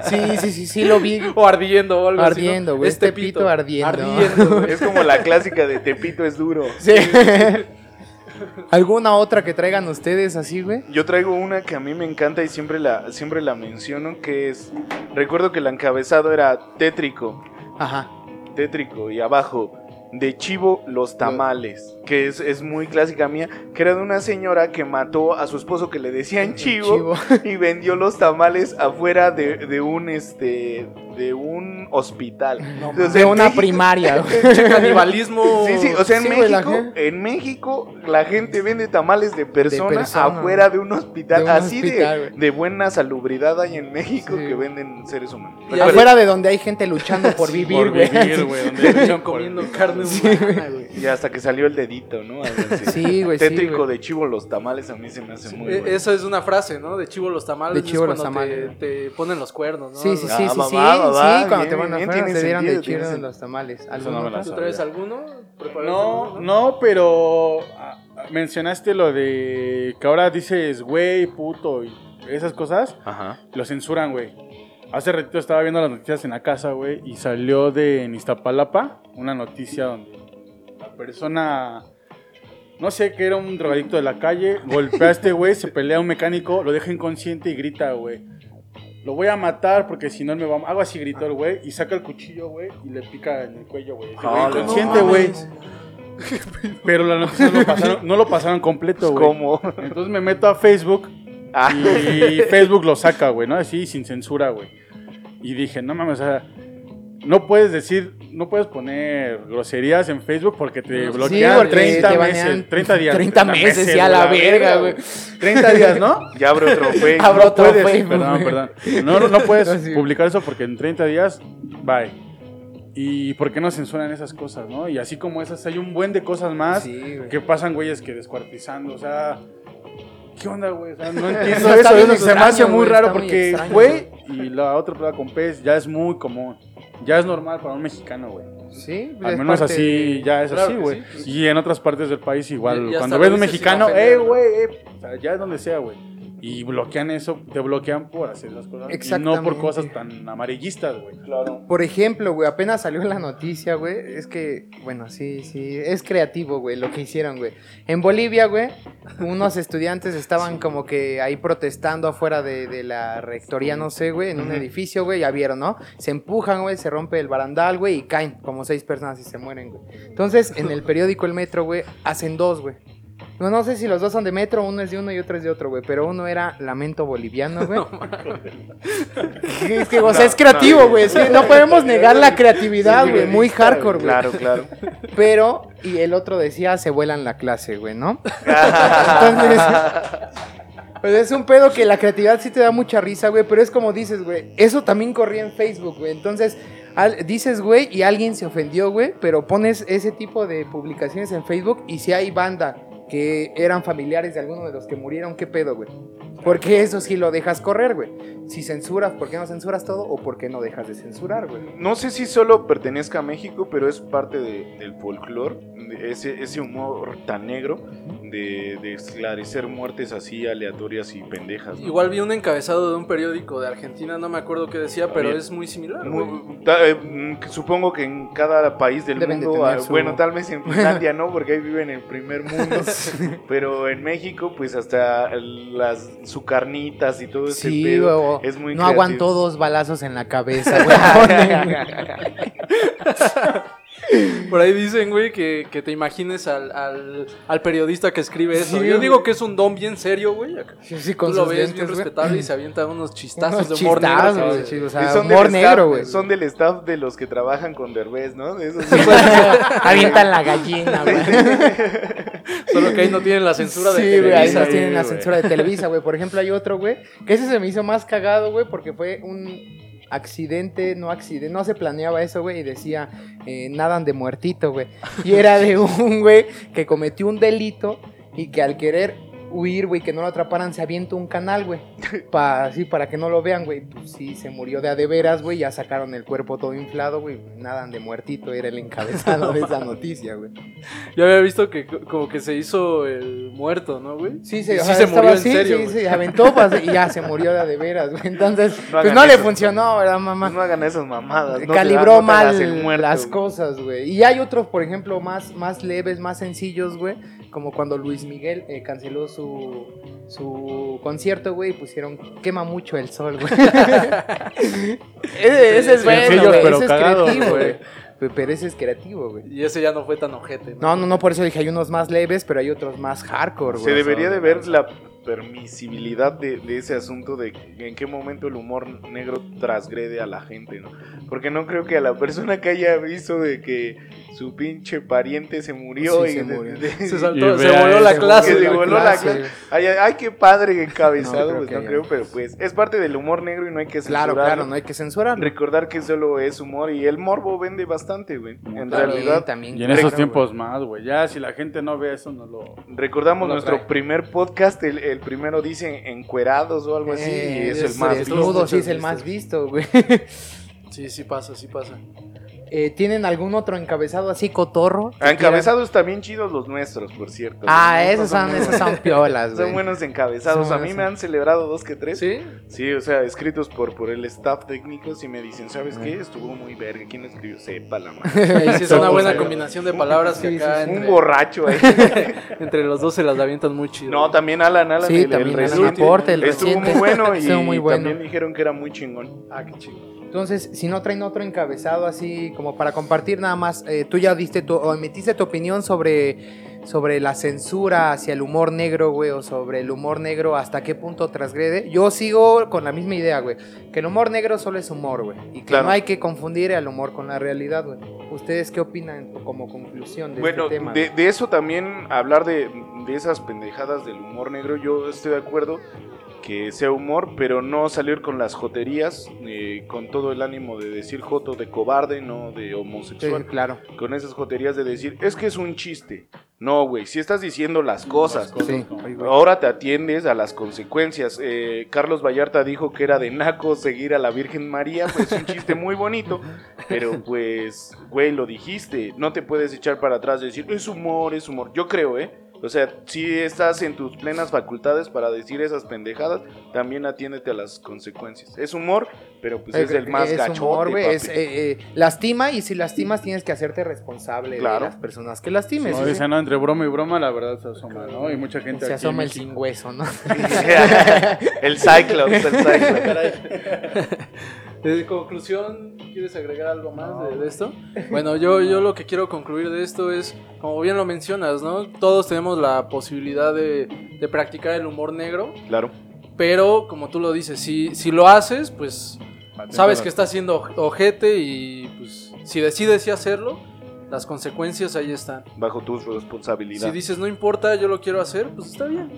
Sí, sí, sí, sí lo vi. o ardiendo o algo así, ¿no? Ardiendo, güey, este pito ardiendo. Ardiendo, güey. Es como la clásica de Tepito es duro. Sí. ¿Alguna otra que traigan ustedes así, güey? Yo traigo una que a mí me encanta y siempre la, siempre la menciono, que es... Recuerdo que el encabezado era tétrico, Ajá. tétrico, y abajo, de chivo los tamales. que es, es muy clásica mía, que era de una señora que mató a su esposo que le decían chivo, y vendió los tamales afuera de, de un este de un hospital. O sea, De una México- primaria. [laughs] Canibalismo. [laughs] Sí, sí, o sea, en Sí, güey, la México, en México la gente vende tamales de persona, persona, afuera de un hospital, de un así hospital, de, buena salubridad hay en México Sí. que venden seres humanos. Y Afuera de donde hay gente luchando por [laughs] Sí, vivir, por güey. vivir, güey. donde luchan por comiendo carne humana, güey. Y hasta que salió el dedito, ¿no? Sí, güey, Tétrico güey. de chivo los tamales a mí se me hace muy bueno. Eso es una frase, ¿no? De chivo los tamales. De chivo es los cuando tamales. Te, te ponen los cuernos, ¿no? Sí, sí, sí, Ah, sí, sí, va, sí, va, cuando bien, te van a bien, tiene se dieron de sentido, tiene chido en sentido. los tamales. ¿Alguno no traes alguno? ¿Preparaste No, alguno? no, pero ah, mencionaste lo de que ahora dices güey, puto y esas cosas, Ajá. lo censuran, güey. Hace ratito estaba viendo las noticias en la casa, güey, y salió de en Iztapalapa una noticia donde la persona, no sé, que era un drogadicto de la calle, golpea a este güey, se pelea a un mecánico, lo deja inconsciente y grita, güey. Lo voy a matar porque si no me va a... Algo así gritó el güey y saca el cuchillo, güey, y le pica en el cuello, güey. Güey Ah, inconsciente, güey. Pero la noticia no lo pasaron, no lo pasaron completo, güey. ¿Cómo? Entonces me meto a Facebook Ah, y Facebook lo saca, güey, ¿no? Así, sin censura, güey. Y dije, no mames, o sea, no puedes decir, no puedes poner groserías en Facebook porque te Sí, bloquean porque 30 te meses, banean 30 días. 30 meses, y a la verga, güey. 30 días, ¿no? ya abre otro [laughs] Facebook. Abro No otro puedes, Facebook, perdón, perdón. No, no, no puedes [laughs] sí. publicar eso porque en 30 días, bye. ¿Y por qué no censuran esas cosas, no? Y así como esas, hay un buen de cosas más Sí, que pasan, güeyes, que descuartizando, o sea... ¿Qué onda, güey? O sea, no [laughs] entiendo Eso se me hace muy raro porque, güey, y la otra prueba con pez ya es muy común. Ya es normal para un mexicano, güey. Sí, pues Al menos así, de- ya es Claro así, güey. sí. Y en otras partes del país igual. Y- y hasta Cuando ves un mexicano, eh, güey, eh. O sea, ya es donde sea, güey. Y bloquean eso, te bloquean por hacer esas cosas. Y no por cosas tan amarillistas, güey. Claro. Por ejemplo, güey, apenas salió la noticia, güey. Es que, bueno, sí, sí, es creativo, güey, lo que hicieron, güey. En Bolivia, güey, unos estudiantes estaban como que ahí protestando afuera de, de la rectoría, no sé, güey, en un edificio, güey, ya vieron, ¿no? Se empujan, güey, se rompe el barandal, güey, y caen como seis personas y se mueren, güey. Entonces, en el periódico El Metro, güey, hacen dos, güey. No, no sé si los dos son de metro, uno es de uno y otro es de otro, güey. Pero uno era lamento boliviano, güey. [laughs] es que, o sea, es creativo, güey. no podemos negar la creatividad, Sí, güey. Muy hardcore, güey. Claro, claro. Pero, y el otro decía, se vuelan la clase, güey, ¿no? [laughs] Entonces, pues es un pedo que la creatividad sí te da mucha risa, güey, pero es como dices, güey, eso también corría en Facebook, güey. Entonces, al- dices, güey, y alguien se ofendió, güey, pero pones ese tipo de publicaciones en Facebook y si hay banda que eran familiares de alguno de los que murieron, ¿qué pedo, güey? Porque eso sí lo dejas correr, güey. Si censuras, ¿por qué no censuras todo? ¿O por qué no dejas de censurar, güey? No sé si solo pertenezca a México, pero es parte de- del folclore, de ese, ese humor tan negro de, de esclarecer muertes así aleatorias y pendejas. ¿no? Igual vi un encabezado de un periódico de Argentina, no me acuerdo qué decía, pero Bien. es muy similar, güey. Muy- ta- eh, mm, supongo que en cada país del Deben de mundo, tener ah, su- bueno, tal vez en Finlandia no, porque ahí viven en el primer [laughs] mundo, pero en México, pues hasta las su carnitas y todo ese Sí, pedo güey. es muy No aguantó creativo. dos balazos en la cabeza, [laughs] güey. [laughs] Por ahí dicen, güey, que, que te imagines al, al, al periodista que escribe eso. Sí, Yo güey. digo que es un don bien serio, güey. Sí, sí, Tú con lo sus ves lentes, bien güey. respetable y se avienta unos chistazos Unos de humor negro. güey, sí, o Y sea, son humor negro, staff- güey. Son del staff de los que trabajan con Derbez, ¿no? De esos Avientan la gallina, güey. Solo que ahí no tienen la censura de Sí, güey, ahí Televisa, no tienen la censura de Televisa, güey. Por ejemplo, hay otro, güey, que ese se me hizo más cagado, güey, porque fue un accidente, no accidente, no se planeaba eso, güey, y decía, eh, nadan de muertito, güey. Y era de [laughs] un güey que cometió un delito y que al querer huir, güey, que no lo atraparan, se avienta un canal, güey. [laughs] Pa, así, para que no lo vean, güey. Pues sí, se murió de a de veras, güey. Ya sacaron el cuerpo todo inflado, güey. Nadan de muertito, era el encabezado de esa noticia, güey. Yo había visto que co- como que se hizo el muerto, ¿no, güey? Sí, se, sí murió en serio, sí, güey. se aventó pues, y ya se murió de a de veras, güey. Entonces, No pues no le eso. funcionó, ¿verdad, mamá? No hagan esas mamadas. no Calibró da- no mal muerto, las güey. cosas, güey. Y hay otros, por ejemplo, más, más leves, más sencillos, güey. Como cuando Luis Miguel eh, canceló su, su concierto, güey, y pusieron quema mucho el sol, güey. [laughs] ese, ese es bueno, güey. pero Ese es creativo, güey. güey. pe- pero ese es creativo, güey. Y ese ya no fue tan ojete. No, no, no, por eso dije, hay unos más leves, pero hay otros más hardcore, güey. Se debería de ver la permisibilidad de, de ese asunto de en qué momento el humor negro transgrede a la gente, ¿no? Porque no creo que a la persona que haya visto de que su pinche pariente se murió Sí, y se murió. de- Se, Y saltó, se voló la clase. se voló la clase. Ay, qué padre encabezado, No, creo pues no creo, pero pues es parte del humor negro y no hay que Claro, censurarlo. claro, no hay que censurarlo. Recordar que solo es humor y el morbo vende bastante, güey. En Claro, realidad, también, Y en claro, esos tiempos más, güey. Ya si la gente no ve eso, no lo. recordamos No lo nuestro trae. primer podcast, el, el primero dice encuerados o algo así, Eh, y es, es- el más es- visto. Sí, es el más visto, güey. Sí, sí pasa, sí pasa. Eh, ¿Tienen algún otro encabezado así cotorro? Ah, Encabezados también chidos los nuestros, por cierto. Ah, esos son, esos son piolas, [laughs] güey. Son buenos encabezados. Son a mí me han celebrado dos que tres. ¿Sí? Sí, o sea, escritos por, por el staff técnico y me dicen, ¿sabes qué? Estuvo muy verga. ¿Quién lo escribió? Sepa la [laughs] madre. Sí es [laughs] una buena combinación de palabras que acá. Un entre, borracho ahí. entre los dos se las avientan muy chido. No, también Alan, Alan. Sí, el- el también Alan reciente, Aporte, el Estuvo reciente. muy bueno y muy bueno. también dijeron que era muy chingón. Ah, qué chido. Entonces, si no traen otro encabezado así como para compartir nada más, eh, tú ya diste tu, o emitiste tu opinión sobre, sobre la censura hacia el humor negro, güey, o sobre el humor negro, hasta qué punto transgrede. Yo sigo con la misma idea, güey, que el humor negro solo es humor, güey, y que Claro. no hay que confundir el humor con la realidad, güey. ¿Ustedes qué opinan como conclusión de Bueno, este tema? de, güey? de eso también, hablar de, de esas pendejadas del humor negro, yo estoy de acuerdo que sea humor, pero no salir con las joterías, eh, con todo el ánimo de decir joto de cobarde, no de Sí, homosexual. claro. Con esas joterías de decir, es que es un chiste. No, güey, si estás diciendo las cosas. Sí. Ahora te atiendes a las consecuencias. Eh, Carlos Vallarta dijo que era de naco seguir a la Virgen María, pues un chiste muy bonito, pero pues, güey, lo dijiste. No te puedes echar para atrás y decir, es humor, es humor. Yo creo, ¿eh? O sea, si estás en tus plenas facultades para decir esas pendejadas, también atiéndete a las consecuencias. Es humor, pero pues es, el más es gachote, humor, papi. es, eh, eh, lastima y si lastimas tienes que hacerte responsable Claro. de las personas que lastimes. No, güey. dicen, no, entre broma y broma, la verdad se asoma, ¿no? Y mucha gente Se aquí asoma el sin hueso, ¿no? [laughs] el Cyclops, el Cyclops. [laughs] [laughs] De conclusión, ¿quieres agregar algo más de, de esto? Bueno, yo, yo lo que quiero concluir de esto es, como bien lo mencionas, ¿no? Todos tenemos la posibilidad de, de practicar el humor negro, Claro. pero como tú lo dices, si, si lo haces, pues sabes que estás siendo ojete y pues si decides sí hacerlo, las consecuencias ahí están. Bajo tu Si responsabilidad. dices no importa, yo lo quiero hacer, pues está bien.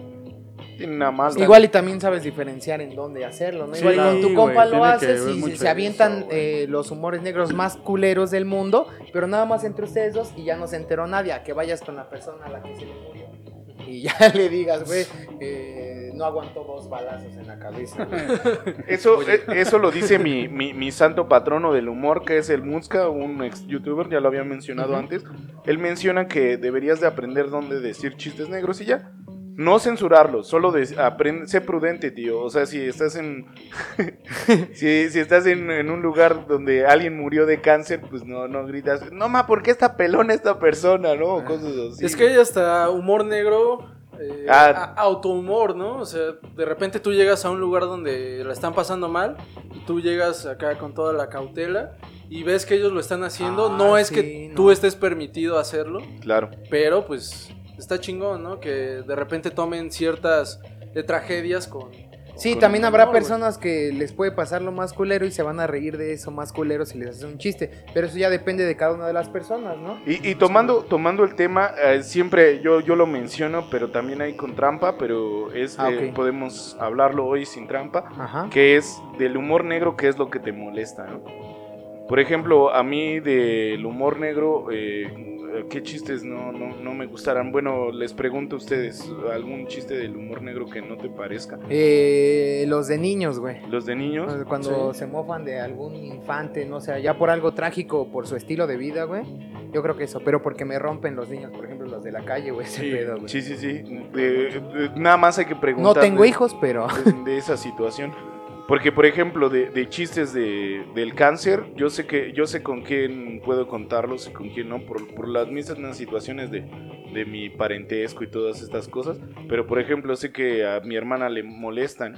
Tiene nada malo. Igual y también sabes diferenciar en dónde hacerlo, ¿no? Sí, Igual y con tu compa lo haces y se, se avientan eso, eh, los humores negros más culeros del mundo, pero nada más entre ustedes dos y ya no se enteró nadie, a que vayas con la persona a la que se le murió. Y ya [laughs] le digas, güey, eh, no aguantó dos balazos en la cabeza. [laughs] Eso, eh, eso lo dice mi, mi, mi santo patrono del humor, que es el Muska, un ex youtuber, ya lo había mencionado antes. Él menciona que deberías de aprender dónde decir chistes negros y ya. No censurarlos, solo de, aprende, sé prudente, tío. O sea, si estás en [laughs] si, si estás en, en un lugar donde alguien murió de cáncer, pues no, no gritas, no ma, ¿por qué está pelona esta persona? ¿No? O cosas así. Es que hay hasta humor negro, eh, Ah. autohumor, ¿no? O sea, de repente tú llegas a un lugar donde la están pasando mal y tú llegas acá con toda la cautela y ves que ellos lo están haciendo. Ah, no es sí, que no. tú estés permitido hacerlo, Claro. pero pues está chingón, ¿no? Que de repente tomen ciertas eh, tragedias con... Sí, con también humor, habrá personas que les puede pasar lo más culero y se van a reír de eso más culero si les haces un chiste, pero eso ya depende de cada una de las personas, ¿no? Y, y tomando, tomando el tema, eh, siempre yo, yo lo menciono, pero también hay con trampa, pero es Ah, eh, podemos hablarlo hoy sin trampa, Ajá. que es del humor negro, que es lo que te molesta, ¿no? Por ejemplo, a mí del humor negro, eh, ¿qué chistes no, no, no me gustarán? Bueno, les pregunto a ustedes, ¿algún chiste del humor negro que no te parezca? Eh, los de niños, güey. ¿Los de niños? Cuando se mofan de algún infante, no sé, ya por algo trágico, por su estilo de vida, güey. Yo creo que eso, pero porque me rompen los niños, por ejemplo, los de la calle, güey, ese Sí, pedo, güey. Sí, sí, sí. De- de- nada más hay que No preguntar. tengo de- hijos, pero... de, de esa situación. [laughs] Porque, por ejemplo, de, de chistes de, del cáncer, yo sé que yo sé con quién puedo contarlos y con quién no, por, por las mismas situaciones de, de mi parentesco y todas estas cosas. Pero, por ejemplo, sé que a mi hermana le molestan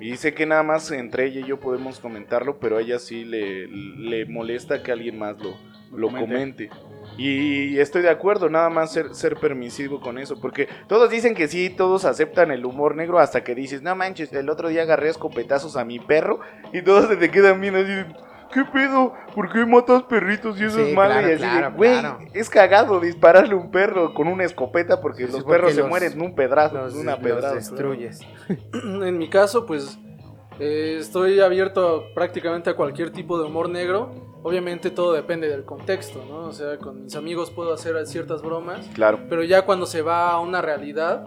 y sé que nada más entre ella y yo podemos comentarlo, pero a ella sí le, le molesta que alguien más lo, lo comente. comente. Y estoy de acuerdo, nada más ser, ser permisivo con eso, porque todos dicen que sí, todos aceptan el humor negro hasta que dices, no manches, el otro día agarré escopetazos a mi perro y todos se te quedan bien así, de, ¿qué pedo? ¿Por qué matas perritos y eso Sí, es malo? claro, y así, claro, güey, claro. es cagado dispararle a un perro con una escopeta porque Sí, los porque perros se los- mueren de un pedazo, Los, una los pedrada. destruyes. [clears throat] En mi caso, pues eh, estoy abierto prácticamente a cualquier tipo de humor negro. Obviamente todo depende del contexto, ¿no? O sea, con mis amigos puedo hacer ciertas bromas, Claro. pero ya cuando se va a una realidad,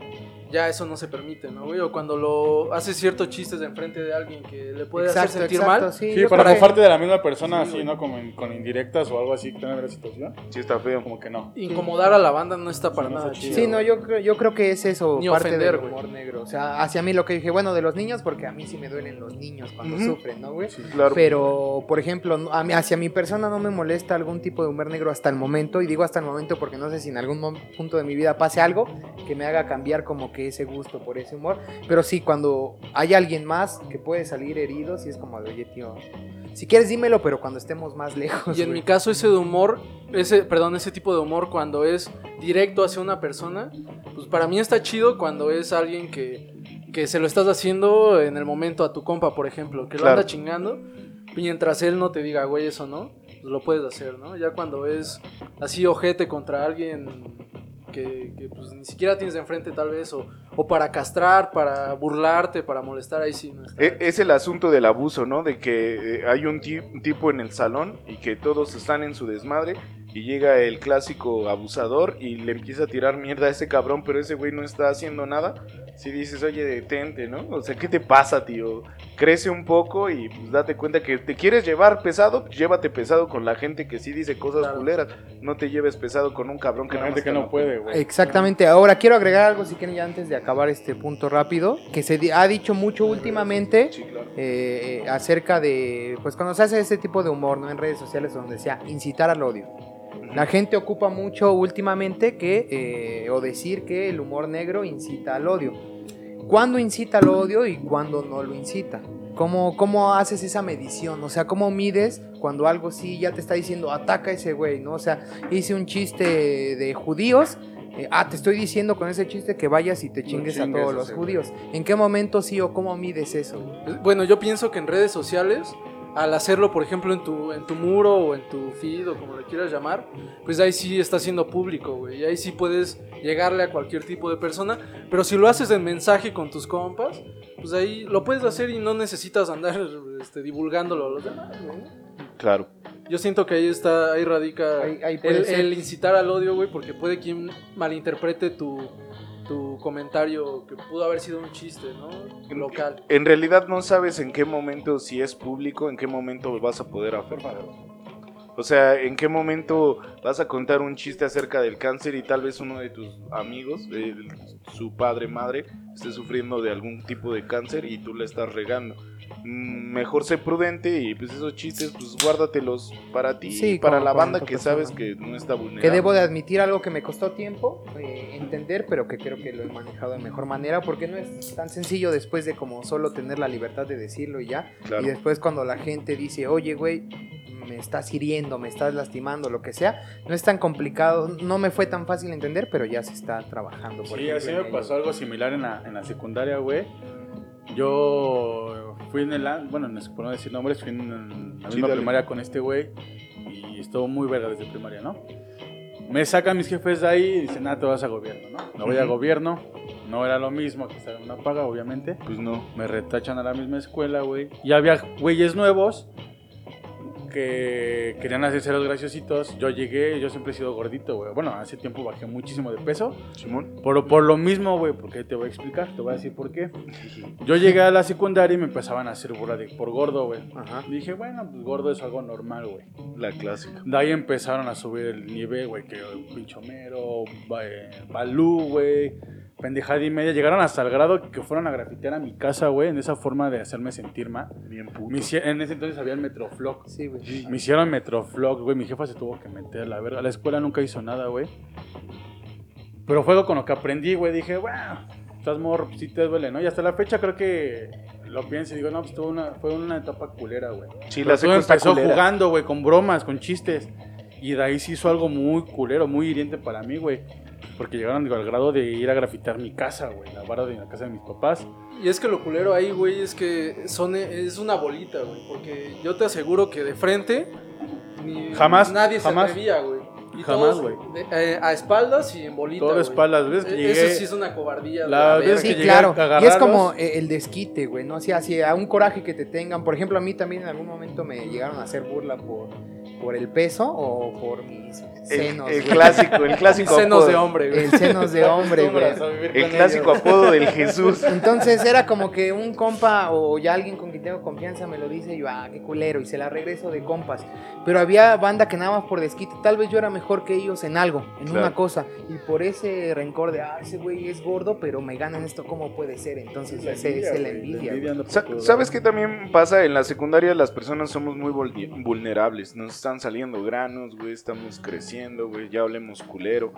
ya eso no se permite, ¿no, güey? O cuando lo haces ciertos chistes de enfrente de alguien que le puede hacer sentir mal. sí, Sí, para mofarte de la misma persona, así, ¿no? Como en- con indirectas o algo así, que tenga la situación. Sí está feo. Como que no. Incomodar a la banda no está para Sí, no nada está chido. Sí, no, yo, creo- yo creo que es eso, Ni parte ofender, del güey. humor negro. O sea, hacia mí lo que dije, bueno, de los niños, porque a mí sí me duelen los niños cuando sufren, ¿no, güey? Claro. Pero, por ejemplo, no- a mí- hacia mi persona no me molesta algún tipo de humor negro hasta el momento. Y digo hasta el momento porque no sé si en algún punto de mi vida pase algo que me haga cambiar como que ese gusto por ese humor. Pero sí, cuando hay alguien más que puede salir herido, sí es como de, oye, tío, si quieres dímelo, pero cuando estemos más lejos. Y en güey". mi caso ese de humor, ese, perdón, ese tipo de humor cuando es directo hacia una persona, pues para mí está chido cuando es alguien que, que se lo estás haciendo en el momento a tu compa, por ejemplo, que lo anda chingando, mientras él no te diga, güey, eso no, pues lo puedes hacer, ¿no? Ya cuando es así ojete contra alguien que, pues ni siquiera tienes de enfrente tal vez, o, o para castrar, para burlarte, para molestar, ahí sí no está. E- Es el asunto del abuso, ¿no? De que eh, hay un, un tipo en el salón y que todos están en su desmadre y llega el clásico abusador y le empieza a tirar mierda a ese cabrón, pero ese güey no está haciendo nada. Si dices, oye, detente, ¿no? O sea, ¿qué te pasa, tío? Crece un poco y pues, date cuenta que te quieres llevar pesado, pues, llévate pesado con la gente que sí dice cosas Claro. culeras. No te lleves pesado con un cabrón que gente no la- puede, güey. Exactamente. Ahora quiero agregar algo, si quieren, ya antes de acabar este punto rápido, que se ha dicho mucho últimamente Sí, claro. eh, eh, acerca de, pues cuando se hace ese tipo de humor, ¿no? En redes sociales donde sea incitar al odio. La gente ocupa mucho últimamente que, eh, o decir que el humor negro incita al odio. ¿Cuándo incita al odio y cuándo no lo incita? ¿Cómo, ¿Cómo haces esa medición? O sea, ¿cómo mides cuando algo sí ya te está diciendo ataca a ese güey, ¿no? O sea, hice un chiste de judíos. eh, ah, te estoy diciendo con ese chiste que vayas y te chingues, chingues a todos los judíos. ¿En qué momento sí o cómo mides eso? güey? Bueno, yo pienso que en redes sociales, al hacerlo, por ejemplo, en tu, en tu muro o en tu feed o como le quieras llamar, pues ahí sí está siendo público, güey. Y ahí sí puedes llegarle a cualquier tipo de persona. Pero si lo haces en mensaje con tus compas, pues ahí lo puedes hacer y no necesitas andar este, divulgándolo a los demás, güey. Claro. Yo siento que ahí está, ahí radica Ahí- ahí puede el, el incitar al odio, güey, porque puede quien malinterprete tu, tu comentario que pudo haber sido un chiste, ¿no? Local. En realidad no sabes en qué momento, si es público, en qué momento vas a poder afectar. O sea, en qué momento vas a contar un chiste acerca del cáncer y tal vez uno de tus amigos, eh, su padre, madre, esté sufriendo de algún tipo de cáncer y tú le estás regando. Mm, Mejor sé prudente y pues esos chistes, pues guárdatelos para ti Sí, y para la banda que persona. sabes que no está vulnerable. Que debo de admitir algo que me costó tiempo eh, entender, pero que creo que lo he manejado de mejor manera, porque no es tan sencillo después de como solo tener la libertad de decirlo y ya. Claro. Y después cuando la gente dice, oye, güey, me estás hiriendo, me estás lastimando, lo que sea, no es tan complicado, no me fue tan fácil entender, pero ya se está trabajando. por Sí, ejemplo, así me ello. pasó algo similar en la, en la secundaria, güey. Yo fui en el... Bueno, no sé por no decir nombres, fui en la Sí, misma dale. primaria con este güey. Y estuvo muy verga desde primaria, ¿no? Me sacan mis jefes de ahí y dicen, ah, te vas a gobierno, ¿no? Me voy a gobierno. No era lo mismo que estar en una paga, obviamente. Pues no. Me retachan a la misma escuela, güey. Y había güeyes nuevos que querían hacerse los graciositos. Yo llegué, yo siempre he sido gordito, güey. Bueno, hace tiempo bajé muchísimo de peso. Simón. Por, por lo mismo, güey, porque te voy a explicar, te voy a decir por qué. [laughs] Yo llegué a la secundaria y me empezaban a hacer burla de por gordo, güey. Ajá. Dije, bueno, pues gordo es algo normal, güey. La clásica. De ahí empezaron a subir el nivel, güey, que pinchomero, eh, balú, güey, pendejada y media. Llegaron hasta el grado que fueron a grafitear a mi casa, güey, en esa forma de hacerme sentir mal. Bien puto. Me hici- en ese entonces había el Metroflog. Sí, güey. Me hicieron Metroflog, güey. Mi jefa se tuvo que meter, la verga. La escuela nunca hizo nada, güey. Pero fue algo con lo que aprendí, güey. Dije, bueno, estás morro, sí te duele, ¿no? Y hasta la fecha creo que lo pienso y digo, no, pues tuvo una, fue una etapa culera, güey. Sí, Pero la todo está empezó culera. jugando, güey, con bromas, con chistes. Y de ahí se hizo algo muy culero, muy hiriente para mí, güey. Porque llegaron digo, al grado de ir a grafitar mi casa, güey. La barra de la casa de mis papás. Y es que lo culero ahí, güey, es que son, es una bolita, güey. Porque yo te aseguro que de frente ni- Jamás, nadie jamás. se atrevía, güey. Y Jamás, güey. eh, a espaldas y en bolita. Todo espaldas, ¿ves? Que E- llegué- Eso sí es una cobardía. La la vez que Sí, claro. a Y es como eh, el desquite, güey, ¿no? Así, así, a un coraje que te tengan. Por ejemplo, a mí también en algún momento me llegaron a hacer burla por, por el peso o por mis El, senos. el clásico, el clásico Senos apodo. de hombre, güey. El senos de hombre, güey. El clásico ellos. apodo del Jesús. Entonces era como que un compa o ya alguien con quien tengo confianza me lo dice y yo, ah, qué culero, y se la regreso de compas. Pero había banda que nada más por desquite, tal vez yo era mejor que ellos en algo, en Claro. una cosa. Y por ese rencor de, ah, ese güey es gordo, pero me ganan esto, ¿cómo puede ser? Entonces La ese envidia, es la envidia. Sa- todos ¿Sabes qué también pasa? En la secundaria las personas somos muy vulne- vulnerables. Nos están saliendo granos, güey. Estamos creciendo, güey. Ya hablemos culero.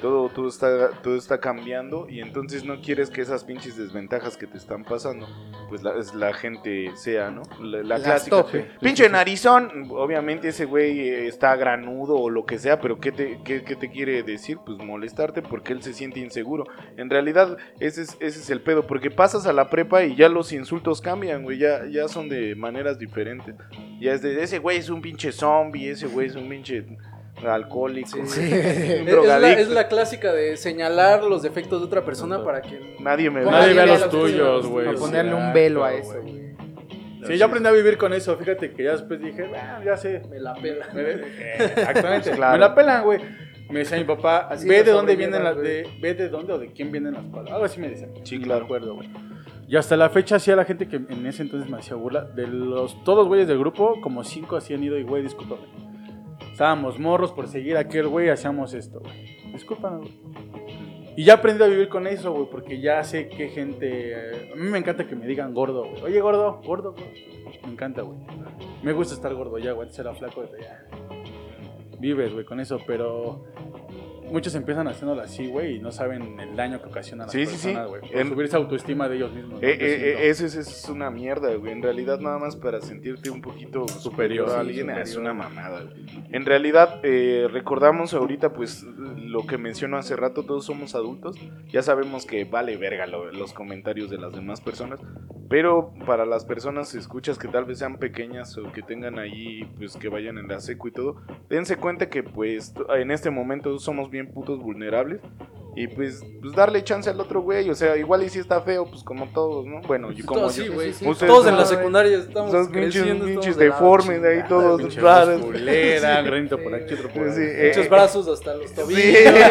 Todo, todo, está, todo está cambiando. Y entonces no quieres que esas pinches desventajas que te están pasando, pues la, es- la gente sea, ¿no? La, la clásica. Pinche narizón. Obviamente ese güey eh, está granudo o lo que sea. Pero ¿qué te, qué, qué te quiere decir? Pues molestarte porque él se siente inseguro. En realidad, ese es, ese es el pedo, porque pasas a la prepa y ya los insultos cambian, güey, ya, ya son de maneras diferentes. Ya es de, ese güey es un pinche zombie, ese güey es un pinche alcohólico, Sí. [laughs] Es, la, drogadicto. [laughs] es la clásica de señalar los defectos de otra persona para que Nadie me Nadie vea los tuyos, güey. A ponerle un velo a eso, güey. Sí, yo aprendí a vivir con eso. Fíjate que ya después dije, "Ah, ya sé. me la pela. Eh, Exactamente, [laughs] Claro. me la pelan, güey. Me decía mi papá, Así ve de dónde vienen las, de, ve de dónde o de quién vienen las palabras. Algo así me decía. Sí, claro. Me acuerdo, güey. Y hasta la fecha, sí, a la gente que en ese entonces me hacía burla, de los todos güeyes del grupo, como cinco así han ido y, güey, discúlpame. Estábamos morros por seguir a aquel güey, hacíamos esto, güey. Discúlpame, güey. Y ya aprendí a vivir con eso, güey, porque ya sé qué gente... eh, a mí me encanta que me digan gordo, güey. Oye, gordo, gordo. Me encanta, güey. Me gusta estar gordo ya, güey. Era flaco, pero ya. Vives, güey, con eso, pero... Muchos empiezan haciéndolo así, güey, y no saben el daño que ocasiona a las Sí, sí, sí. personas, güey. Por En- subir esa autoestima de ellos mismos. Eh, eh, eh, eso es, eso es una mierda, güey. En realidad, nada más para sentirte un poquito superior a sí, alguien superior. es una mamada, güey. En realidad, eh, recordamos ahorita, pues, lo que mencionó hace rato, todos somos adultos. Ya sabemos que vale verga lo- los comentarios de las demás personas. Pero para las personas, escuchas que tal vez sean pequeñas o que tengan ahí, pues, que vayan en la seco y todo, dense cuenta que, pues, en este momento somos bien putos vulnerables. Y pues, pues darle chance al otro güey. O sea, igual y si está feo, pues como todos, ¿no? Bueno, y como Todos yo. sí, güey. sí, sí. Ustedes Todos en la secundaria estamos Son pinches, creciendo. pinches estamos de la deformes de ahí, todos raros. [laughs] culera, granito por aquí, otro por Sí, eh, Muchos brazos hasta los tobillos. Sí, güey.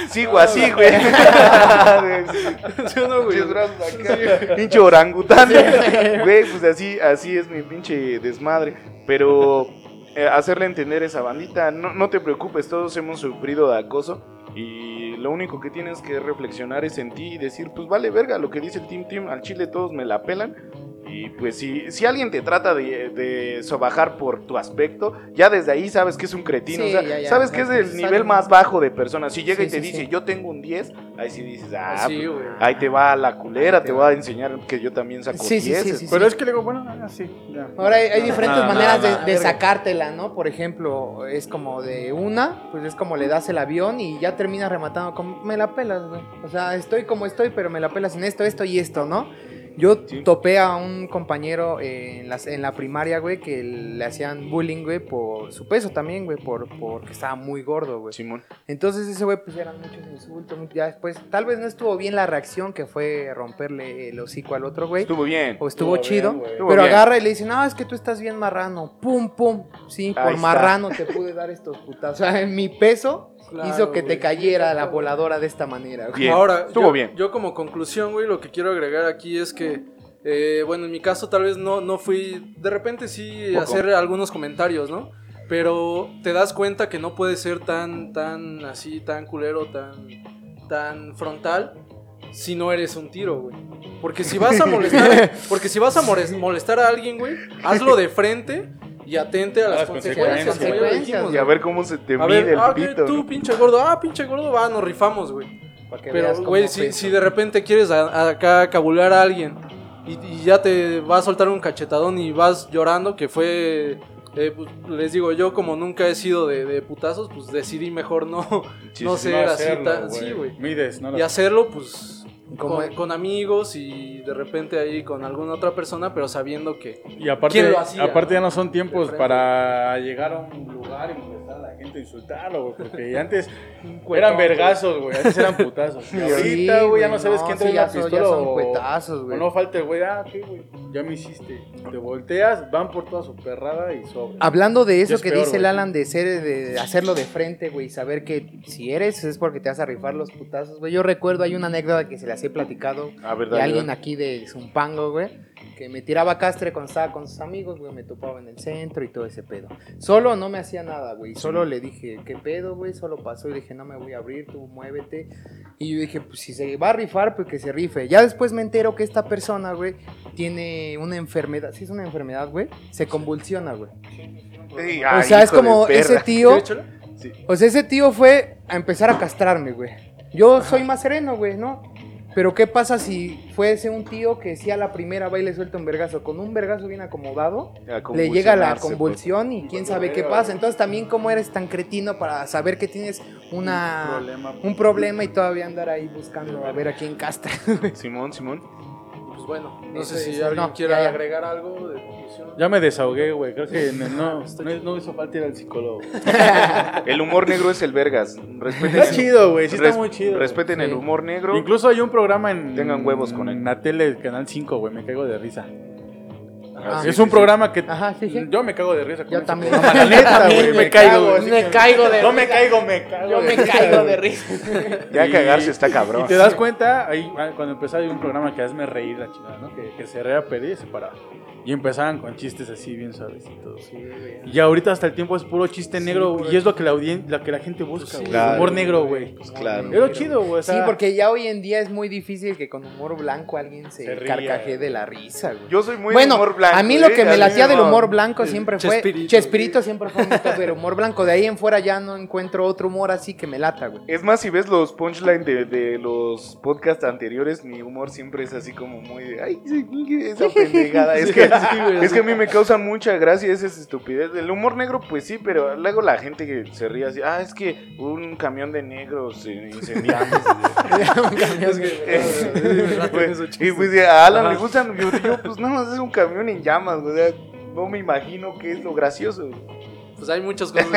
[laughs] Sigo así, güey. ¿Sí o no, güey? Pinches brazos acá. Pinche orangután. Güey, pues así, así es mi pinche desmadre. Pero eh, hacerle entender a esa bandita, no, no te preocupes, todos hemos sufrido de acoso. Y lo único que tienes que reflexionar es en ti y decir, pues vale verga lo que dice el Team Team, al chile todos me la pelan. Y pues si, si alguien te trata de, de sobajar por tu aspecto, ya desde ahí sabes que es un cretino. Sí, o sea, ya, ya, sabes ya, que es el nivel más bajo de personas. Si llega Sí, y te sí, dice, sí. yo tengo un 10, ahí sí dices, ah, Sí, pues, ahí te va la culera, Ahí te te voy a va. enseñar que yo también saco Sí, sí, sí, 10. sí, Pero es que le digo, bueno, ah, sí. ya. Ahora hay, hay diferentes Nada, maneras nada, de, sacártela, ¿no? Por ejemplo, es como de una, pues es como le das el avión y ya terminas rematando con, me la pelas, güey. O sea, estoy como estoy, pero me la pelas en esto, esto y esto, ¿no? Yo Sí. topé a un compañero en, en la primaria, güey, que le hacían bullying, güey, por su peso también, güey, por, porque estaba muy gordo, güey. Simón. Entonces ese güey pues eran muchos insultos, ya después, tal vez no estuvo bien la reacción que fue romperle el hocico al otro, güey. Estuvo bien. O estuvo Estuvo chido, bien, güey. Estuvo pero bien. agarra y le dice, no, es que tú estás bien marrano, pum, pum, sí, Ahí por está. marrano te pude dar estos putas. O sea, mi peso Claro, hizo que te cayera la voladora de esta manera, güey. Bien. Ahora, estuvo yo, bien. yo como conclusión, güey, lo que quiero agregar aquí es que, eh, bueno, en mi caso tal vez no, no fui, de repente sí Poco. hacer algunos comentarios, ¿no? Pero te das cuenta que no puede ser tan, tan así, tan culero, tan, tan frontal si no eres un tiro, güey. Porque si vas a molestar, [laughs] porque si vas a molestar a alguien, güey, hazlo de frente y atente a las, las consecuencias, consecuencias. como ya lo Consecuencias, dijimos, Y a ver cómo se te A mide ver, el ah, pito. tú, pinche gordo, ah, pinche gordo, va, nos rifamos, güey. Para que veas Pero, güey, si, si de repente quieres a- acá cabular a alguien y, y ya te va a soltar un cachetadón y vas llorando, que fue Eh, pues, les digo, yo como nunca he sido de, de putazos, pues decidí mejor no, no ser No así tan... Sí, güey. Mides, ¿no? Y hacerlo, pues, con, con amigos y de repente ahí con alguna otra persona, pero sabiendo que... Y aparte, ¿Quién lo hacía, aparte ya no? son tiempos para llegar a un lugar y a gente, insultarlo, güey. Porque [laughs] antes eran vergazos, güey. Antes eran putazos. [laughs] Ahorita, Sí, güey, ya no sabes no, quién sí, trae ya la son- pistola ya son o- cuetazos, güey. O no falta el güey, ah, ¿qué, güey? Ya me hiciste. Te volteas, van por toda su perrada y sobre. Hablando de eso Es que peor, dice el. Alan de ser de hacerlo de frente, güey, saber que si eres es porque te vas a rifar los putazos, güey. Yo recuerdo hay una anécdota que se las he platicado A ver, de dale, alguien dale. aquí de Zumpango, güey, que me tiraba castre cuando estaba con sus amigos, güey, me topaba en el centro y todo ese pedo. Solo no me hacía nada, güey. Solo le dije, ¿qué pedo, güey? Solo pasó y dije, no me voy a abrir, tú muévete. Y yo dije, pues si se va a rifar, pues que se rife. Ya después me entero que esta persona, güey, tiene una enfermedad. Sí, es una enfermedad, güey. Se convulsiona, güey. Sí, O sea, es como ese tío. O sea, ese tío fue a empezar a castrarme, güey. Yo soy más sereno, güey, ¿no? Pero ¿qué pasa si fuese un tío que si a la primera va y le suelta un vergazo? Con un vergazo bien acomodado, le llega la convulsionarse, convulsión y quién sabe qué pasa. Entonces también cómo eres tan cretino para saber que tienes una, problema. un problema y todavía andar ahí buscando a ver a quién castra. pues. Simón, Simón. Pues bueno, no Eso sé si es- alguien no, quiera agregar algo de. Ya me desahogué, güey. Creo que no, no, [laughs] hizo falta ir al psicólogo. [laughs] El humor negro es el vergas. Respeten, Está chido, güey. Sí está muy chido. Respeten Sí. el humor negro. Incluso hay un programa en. Tengan huevos con él. En la tele, Canal 5, güey. Me caigo de risa. Ajá. es un programa que. Ajá, sí, sí. Yo me cago de risa. con Yo también. La [laughs] neta, güey. me Me caigo, me caigo de No me caigo, me cago. Yo me caigo de risa. Ya cagarse está cabrón. Y te das cuenta, ahí ah, cuando empezaba hay un programa que hazme reír la chingada, ¿no? Que, que se reía pedir y se paraba. Y empezaban con chistes así bien suavecitos. Y ya ahorita hasta el tiempo es puro chiste negro y es lo que la audien la que la gente busca, güey. Claro. Humor negro, güey. Pues claro. Lo chido, güey. o Sí, porque ya hoy en día es muy difícil que con humor blanco alguien se, Se ría. carcajee de la risa, güey. Yo soy muy bueno, de humor blanco. a mí lo ¿eh? que me A mí latía del humor blanco siempre fue Chespirito. Chespirito siempre fue mi tope de humor blanco. De ahí en fuera ya no encuentro otro humor así que me lata, güey. Es más, si ves los punchline de, de los podcasts anteriores, mi humor siempre es así como muy de, ay, sí, esa [laughs] pendejada. Es que, güey, es que a mí me causa mucha gracia esa estupidez. El humor negro, pues sí, pero luego la gente que se ríe así, ah, es que un camión de negros se esos [laughs] y pues a Alan Ajá. le gustan, yo, yo, pues nada más es un camión en llamas, o sea, no me imagino qué es lo gracioso. Pues hay muchas [laughs] cosas.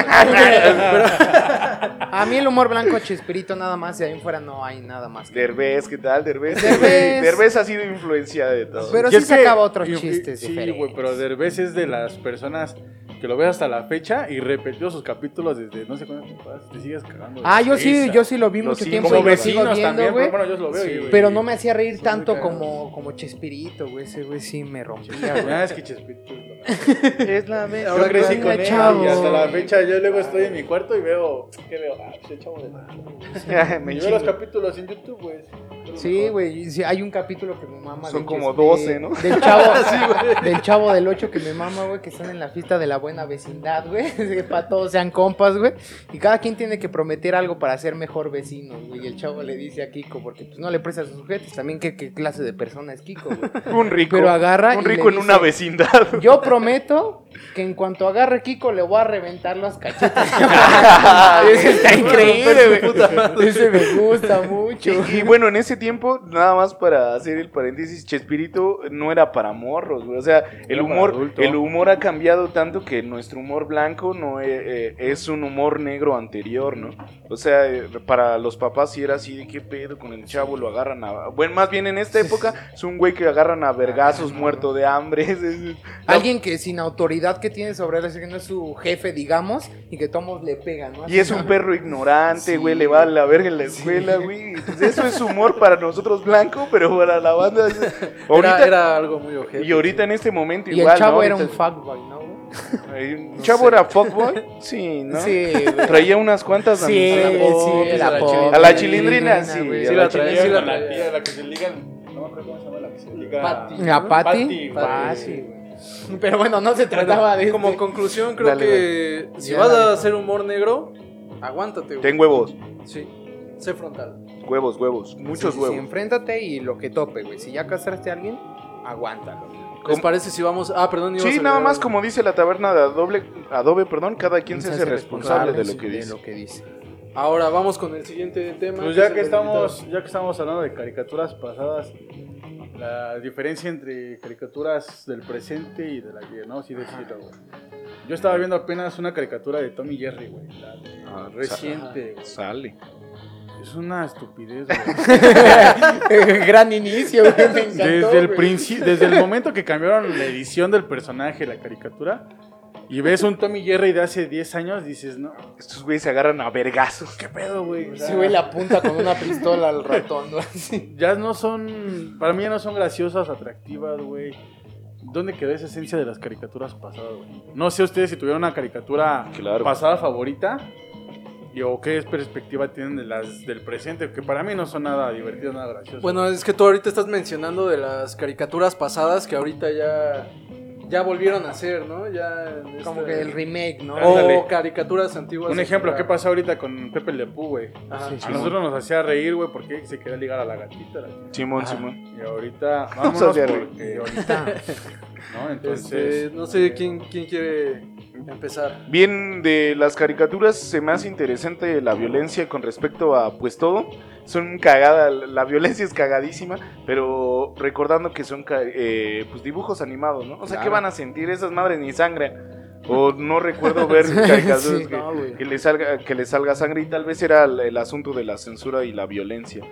A mí el humor blanco Chespirito nada más, de ahí en fuera no hay nada más. que- Derbez, ¿qué tal? Derbez. Derbez. Derbez ha sido influencia de todo. Pero Y sí es que- sacaba otros y- y- chistes Sí, güey, pero Derbez es de las personas que lo ves hasta la fecha y repetió sus capítulos desde no sé cuántas temporadas. Te sigues cagando. de Ah, yo sí, yo sí lo vi mucho tiempo Como vecinos viendo, también, bueno, yo lo veo. Sí, y- güey. Pero no me hacía reír tanto como, como Chespirito, güey. Ese güey sí me rompía. Ah, es que Chespirito es la vez. Yo crecí con él chavo. y hasta la fecha yo luego estoy en mi cuarto y veo, ¿qué veo? Ah, pues el chavo de [laughs] Me Y veo los capítulos en YouTube, güey. Sí, güey. sí, hay un capítulo que me mama. Son de como Chespi- 12, ¿no? [laughs] [laughs] Del chavo, del chavo del 8 que me mama, güey, que están en la fiesta de la buena vecindad, güey. [laughs] Que para todos sean compas, güey. Y cada quien tiene que prometer algo para ser mejor vecino, güey. Y el chavo le dice a Kiko, porque pues no le presta sus sujetos. También qué, qué clase de persona es Kiko, güey. Un rico. Pero agarra Un y le rico en dice- una vecindad. Yo prometo que en cuanto agarre Kiko le voy a reventar los cachetes. Ese está increíble, güey. Ese me gusta mucho. Y, y bueno, en ese tiempo, nada más para hacer el paréntesis, Chespirito no era para morros, güey. O sea, el Era humor, el humor ha cambiado tanto que nuestro humor blanco no e- eh, es un humor negro anterior, ¿no? O sea, eh, para los papás sí era así de qué pedo con el chavo, lo agarran a. Bueno, más bien en esta época es un güey que agarran a vergazos muerto de hambre. [laughs] es- es- Alguien que sin autoridad que tiene sobre él, así que no es su jefe, digamos, y que todos le pegan, ¿no? Y es un perro ignorante, güey, le va a la verga en la escuela, güey. Pues eso es humor [laughs] para nosotros blanco, pero para la banda es... [laughs] Ahorita, Era, era algo muy ojete. y ahorita en este momento Y igual, el chavo ¿no? era un fuckboy, ¿no? [laughs] güey? ¿Un chavo era fuckboy? Sí, ¿no? Sí, güey. Traía unas cuantas Sí, sí, a la la pop, chilindrina. A la chilindrina, sí, güey. a Sí la la traía, sí la tía, la que se ligan. No me acuerdo cómo se llama la que se liga. Pati. ¿A Patty? Patty, güey. Ah, sí, güey. Pero bueno, no se trataba de Como este. conclusión, creo Dale, que si Ya, vas dale. a hacer humor negro, aguántate, güey. Ten huevos, Sí, sé frontal. Huevos, huevos, muchos Sí, sí, sí, huevos. enfréntate y lo que tope, güey. Si ya castraste a alguien, aguántalo. güey. ¿Les parece si vamos...? Ah, perdón. Sí, nada más como dice la taberna de Adobe, Adobe perdón, cada quien se hace responsable de lo que de dice. lo que dice. Ahora vamos con el siguiente tema. Pues es ya que estamos, ya que estamos hablando de caricaturas pasadas, la diferencia entre caricaturas del presente y de la ayer, ¿no? Sí decirlo, güey. Yo estaba viendo apenas una caricatura de Tommy Jerry, güey. La de- Ah, reciente, güey. Sale. Es una estupidez, güey. [laughs] Gran inicio, güey. Me encantó, Desde el, güey. princi- desde el momento que cambiaron la edición del personaje, la caricatura, y ves un Tommy Jerry de hace 10 años, dices, no, Estos güeyes se agarran a vergazos. ¿qué pedo, güey? Sí, güey, la apunta con una pistola al [laughs] ratón, ¿no? Así. Ya no son, para mí ya no son graciosas, atractivas, güey. ¿Dónde quedó esa esencia de las caricaturas pasadas, güey? No sé ustedes si tuvieron una caricatura Claro. pasada favorita. Y, o qué perspectiva tienen de las del presente, que para mí no son nada divertidas, nada graciosas. Bueno, es que tú ahorita estás mencionando de las caricaturas pasadas que ahorita ya, ya volvieron a hacer, ¿no? Ya en Como este- que el remake, ¿no? O Ándale. caricaturas antiguas. un ejemplo, ¿qué pasa ahorita con Pepe Le Pew, güey? Sí, A nosotros nos hacía reír, güey, porque se quería ligar a la gatita. la. Simón, Ajá. Simón. Y ahorita, [laughs] Nos vámonos porque ahorita, [laughs] ¿no? Entonces, Este, no sé quién, quién quiere empezar. Bien, de las caricaturas se me hace interesante la violencia con respecto a pues todo. Son cagada, la violencia es cagadísima, pero recordando que son eh, pues dibujos animados, ¿no? O sea, ¿qué van a sentir esas madres ni sangre? O no recuerdo ver [laughs] caricaturas Sí, que, no, que le salga, que le salga sangre y tal vez era el, el asunto de la censura y la violencia.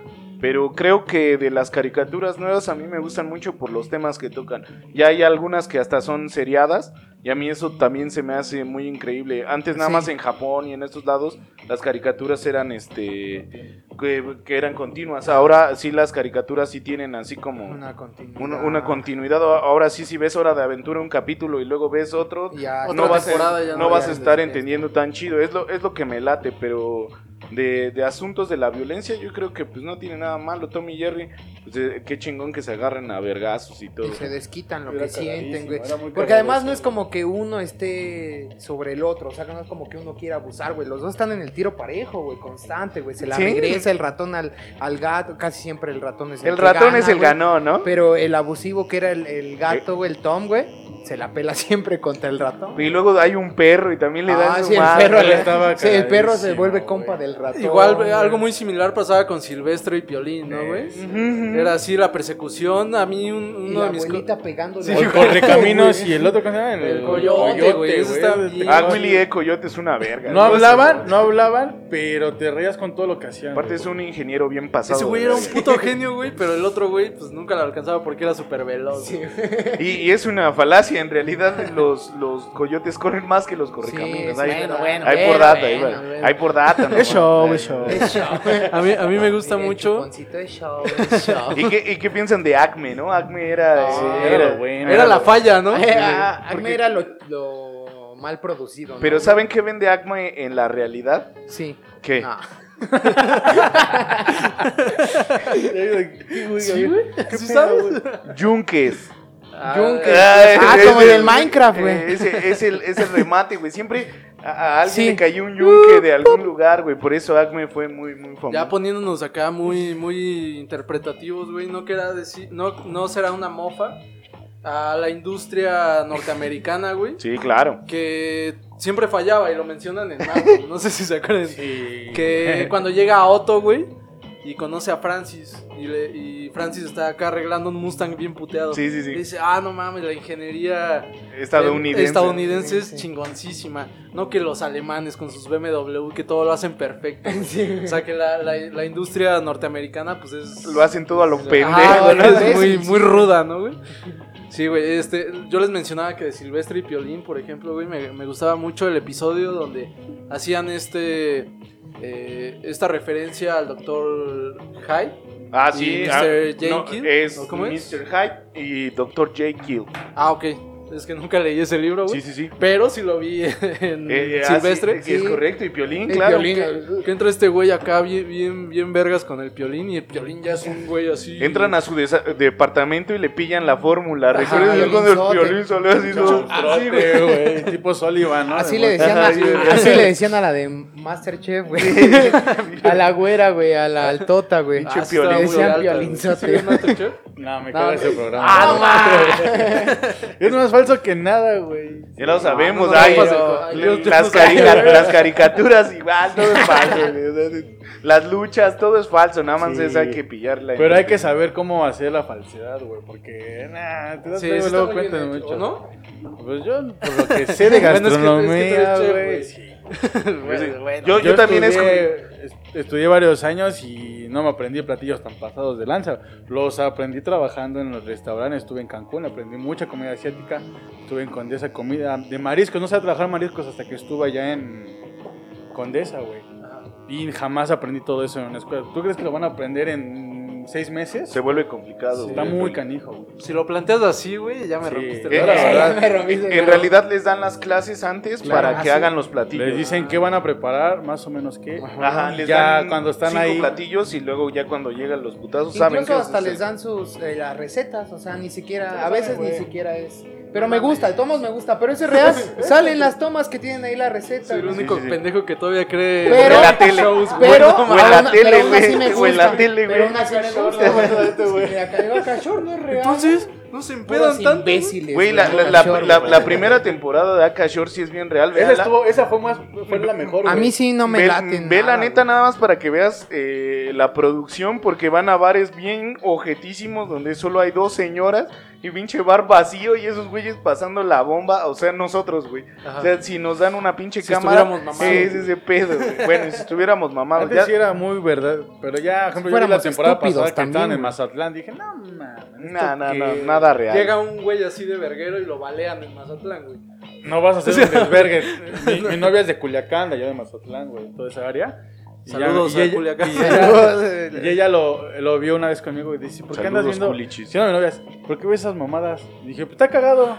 Pero creo que de las caricaturas nuevas a mí me gustan mucho por los temas que tocan. Ya hay algunas que hasta son seriadas y a mí eso también se me hace muy increíble. Antes nada Sí. más en Japón y en estos lados las caricaturas eran este que, que eran continuas. Ahora sí las caricaturas sí tienen así como Una continuidad. una, una continuidad. Ahora sí si ves Hora de Aventura un capítulo y luego ves otro, Ya, no vas, a, no no, vas a estar es- entendiendo tan chido. Es lo, es lo que me late, pero de, de asuntos de la violencia yo creo que pues no tiene nada malo. Tommy y Jerry, pues eh, qué chingón que se agarren a vergazos y todo. Y se desquitan lo Era que sienten, güey. Porque además no es como que uno esté sobre el otro, o sea, no es como que uno quiera abusar, güey. Los dos están en el tiro parejo, güey, constante, güey. Se la Sí. regresa el ratón al, al gato, casi siempre el ratón es el El que ratón gana, es el ganón, ¿no? Pero el abusivo que era el, el gato, güey, el Tom, güey, se la pela [laughs] siempre contra el ratón. Y luego hay un perro y también le dan Ah, su sí, el madre. perro, le- [laughs] estaba sí, el perro se vuelve compa del ratón. Igual güey. algo muy similar pasaba con Silvestre y Piolín, ¿no, güey? Ujú. Era así la persecución. A mí un- Y uno la de mis... abuelita pegándole. Sí, el Correcaminos güey. y el otro, ¿cómo se llama? El coyote, güey, eso está ese bien. te- Ah, Willy E. Coyote es una verga. No hablaban, no hablaban, pero te reías con todo lo que hacían. Aparte güey. es un ingeniero bien pasado. Ese güey era un puto [laughs] genio, güey, pero el otro güey, pues nunca lo alcanzaba porque era súper veloz. Sí, güey. Y, y es una falacia, en realidad los, los coyotes corren más que los correcaminos. Sí, hay, bueno, bueno, hay por bueno, data, bueno, hay, bueno. hay por data. ¿no? Show, es show. Es [laughs] show. A mí, a mí me gusta mucho. chuponcito es show, es show. ¿Y qué, ¿Y qué piensan de Acme, no? Acme era... Sí, era lo bueno. Era la falla, ¿no? Ah, a mí porque- era lo, lo mal producido. ¿no? Pero ¿saben qué vende Acme en la realidad? Sí. ¿Qué? No. [laughs] Sí, güey. ¿Sí sabes? Yunques. Yunques. Ay, Ah, es como en el- el Minecraft, güey. Ese es el, es el remate, güey. Siempre a, a alguien Sí. le cayó un yunque de algún lugar, güey. Por eso Acme fue muy, muy famoso. Ya poniéndonos acá muy, muy interpretativos, güey. No decir, no, no será una mofa a la industria norteamericana, [laughs] güey. Sí, claro. Que siempre fallaba y lo mencionan en Malcolm. No sé si se acuerdan. Que cuando llega Otto, güey, y conoce a Francis. Y, le- y Francis está acá arreglando un Mustang bien puteado. Sí, sí, sí. Y dice, ah, no mames, la ingeniería Estadounidense. estadounidense es chingoncísima. No que los alemanes con sus BMW, que todo lo hacen perfecto. [laughs] O sea, que la, la- la industria norteamericana, pues es... Lo hacen todo a lo pendejo, [laughs] es muy, muy ruda, ¿no, güey? Sí, güey, este, yo les mencionaba que de Silvestre y Piolín, por ejemplo, güey, me, me gustaba mucho el episodio donde hacían este, eh, esta referencia al doctor Hyde. Ah, Y sí. Mr. ah, no, Jenkins, es ¿o cómo es? Mr. Hyde y Dr. Jekyll. Ah, ok, es que nunca leí ese libro, güey. Sí, sí, sí. Pero sí lo vi [laughs] en Eh, eh, ah, Silvestre. sí, es sí. correcto. Y Piolín, El claro. violín, Que entra este güey acá bien, bien, bien vergas con el piolín y el piolín ya es un güey así. Entran a su desa- departamento y le pillan la fórmula. Ajá, ¿Recuerdan cuando el. Piolín salió así? todo- Así, güey. [laughs] Tipo Sullivan, ¿no? Así le decían a, sí, así le decían a la de Masterchef, güey. [laughs] A la güera, güey, a la altota, güey. Pinche Ah, sí Piolín. muy Decían. Piolinzote. ¿Sí, sí, Masterchef? No, me No, caga no. ese programa. Ah, Es más falso que nada, güey. Ya lo sabemos, no, no, ay, no, no, no, le- yo- yo las, carica- caricaturas igual, todo es falso. [laughs] güey, Las luchas, todo es falso, nada más Sí. es hay que pillarla. Pero hay que saber cómo hacer la falsedad, güey, porque nah, te das Sí, luego, hecho, mucho. ¿no? Pues yo, por lo que sé de [laughs] Bueno, es que- es que tú gastronomía, güey. [laughs] Bueno. Yo, yo, también es estudié, est- estudié varios años y no me aprendí platillos tan pasados de lanza. Los aprendí trabajando en los restaurantes. Estuve en Cancún, aprendí mucha comida asiática. Estuve en Condesa, comida de mariscos. No sabía trabajar mariscos hasta que estuve allá en Condesa, güey. Y jamás aprendí todo eso en una escuela. ¿Tú crees que lo van a aprender en seis meses? se vuelve complicado. Está muy canijo, güey. Si lo planteas así, güey, ya me Sí. rompiste Eh, el la verdad. [laughs] me rompiste, En realidad les dan las clases antes Claro, para que ah, sí. hagan los platillos. Les dicen qué van a preparar, más o menos qué. Ajá, les ya dan cuando están cinco ahí. platillos y luego ya cuando llegan los putazos saben Incluso que hasta es- les dan sus eh, las recetas, o sea, ni siquiera, a veces ni siquiera es. Pero me gusta, de todos me gusta, pero eso es [laughs] real. Salen las tomas que tienen ahí la receta. Soy el único sí, sí. pendejo que todavía cree Pero- en la tele. shows. Pero, en la aún- tele, pero aún así güey, me o en la gusta, tele, Pero güey. aún así me gusta, güey. Mira, Caribe Cachorro no es real. Entonces, no se empedan tanto. imbéciles. Güey, la, la, la, primera temporada de Akashore sí es bien real. Esa, estuvo, esa fue, más, fue la mejor, A güey. mí sí no me ve, ve la nada, neta güey. nada más para que veas eh, la producción porque van a bares bien ojetísimos donde solo hay dos señoras y pinche bar vacío y esos güeyes pasando la bomba, o sea, nosotros, güey. Ajá. O sea, si nos dan una pinche Si cámara, estuviéramos mamados. es ese pedo, güey. Bueno, si estuviéramos mamados, Antes ya- sí era muy verdad, pero ya, por ejemplo, yo vi la fuéramos temporada pasada que también, estaban en. Mazatlán, dije, no, ¿esto Nah, nah, qué? nah, nada real. Llega un güey así de verguero y lo balean en Mazatlán, güey. No vas a hacer un [laughs] desvergue. mi, mi novia es de Culiacán, de allá de Mazatlán, güey, toda esa área. Y ya- Saludos y a ella- Culiacán. Y ella, y ella lo, lo vio una vez conmigo y dice, ¿por qué andas Saludos, viendo? culichis. Sí, no, mi novia, ¿por qué ves esas mamadas? Y dije, pues está cagado.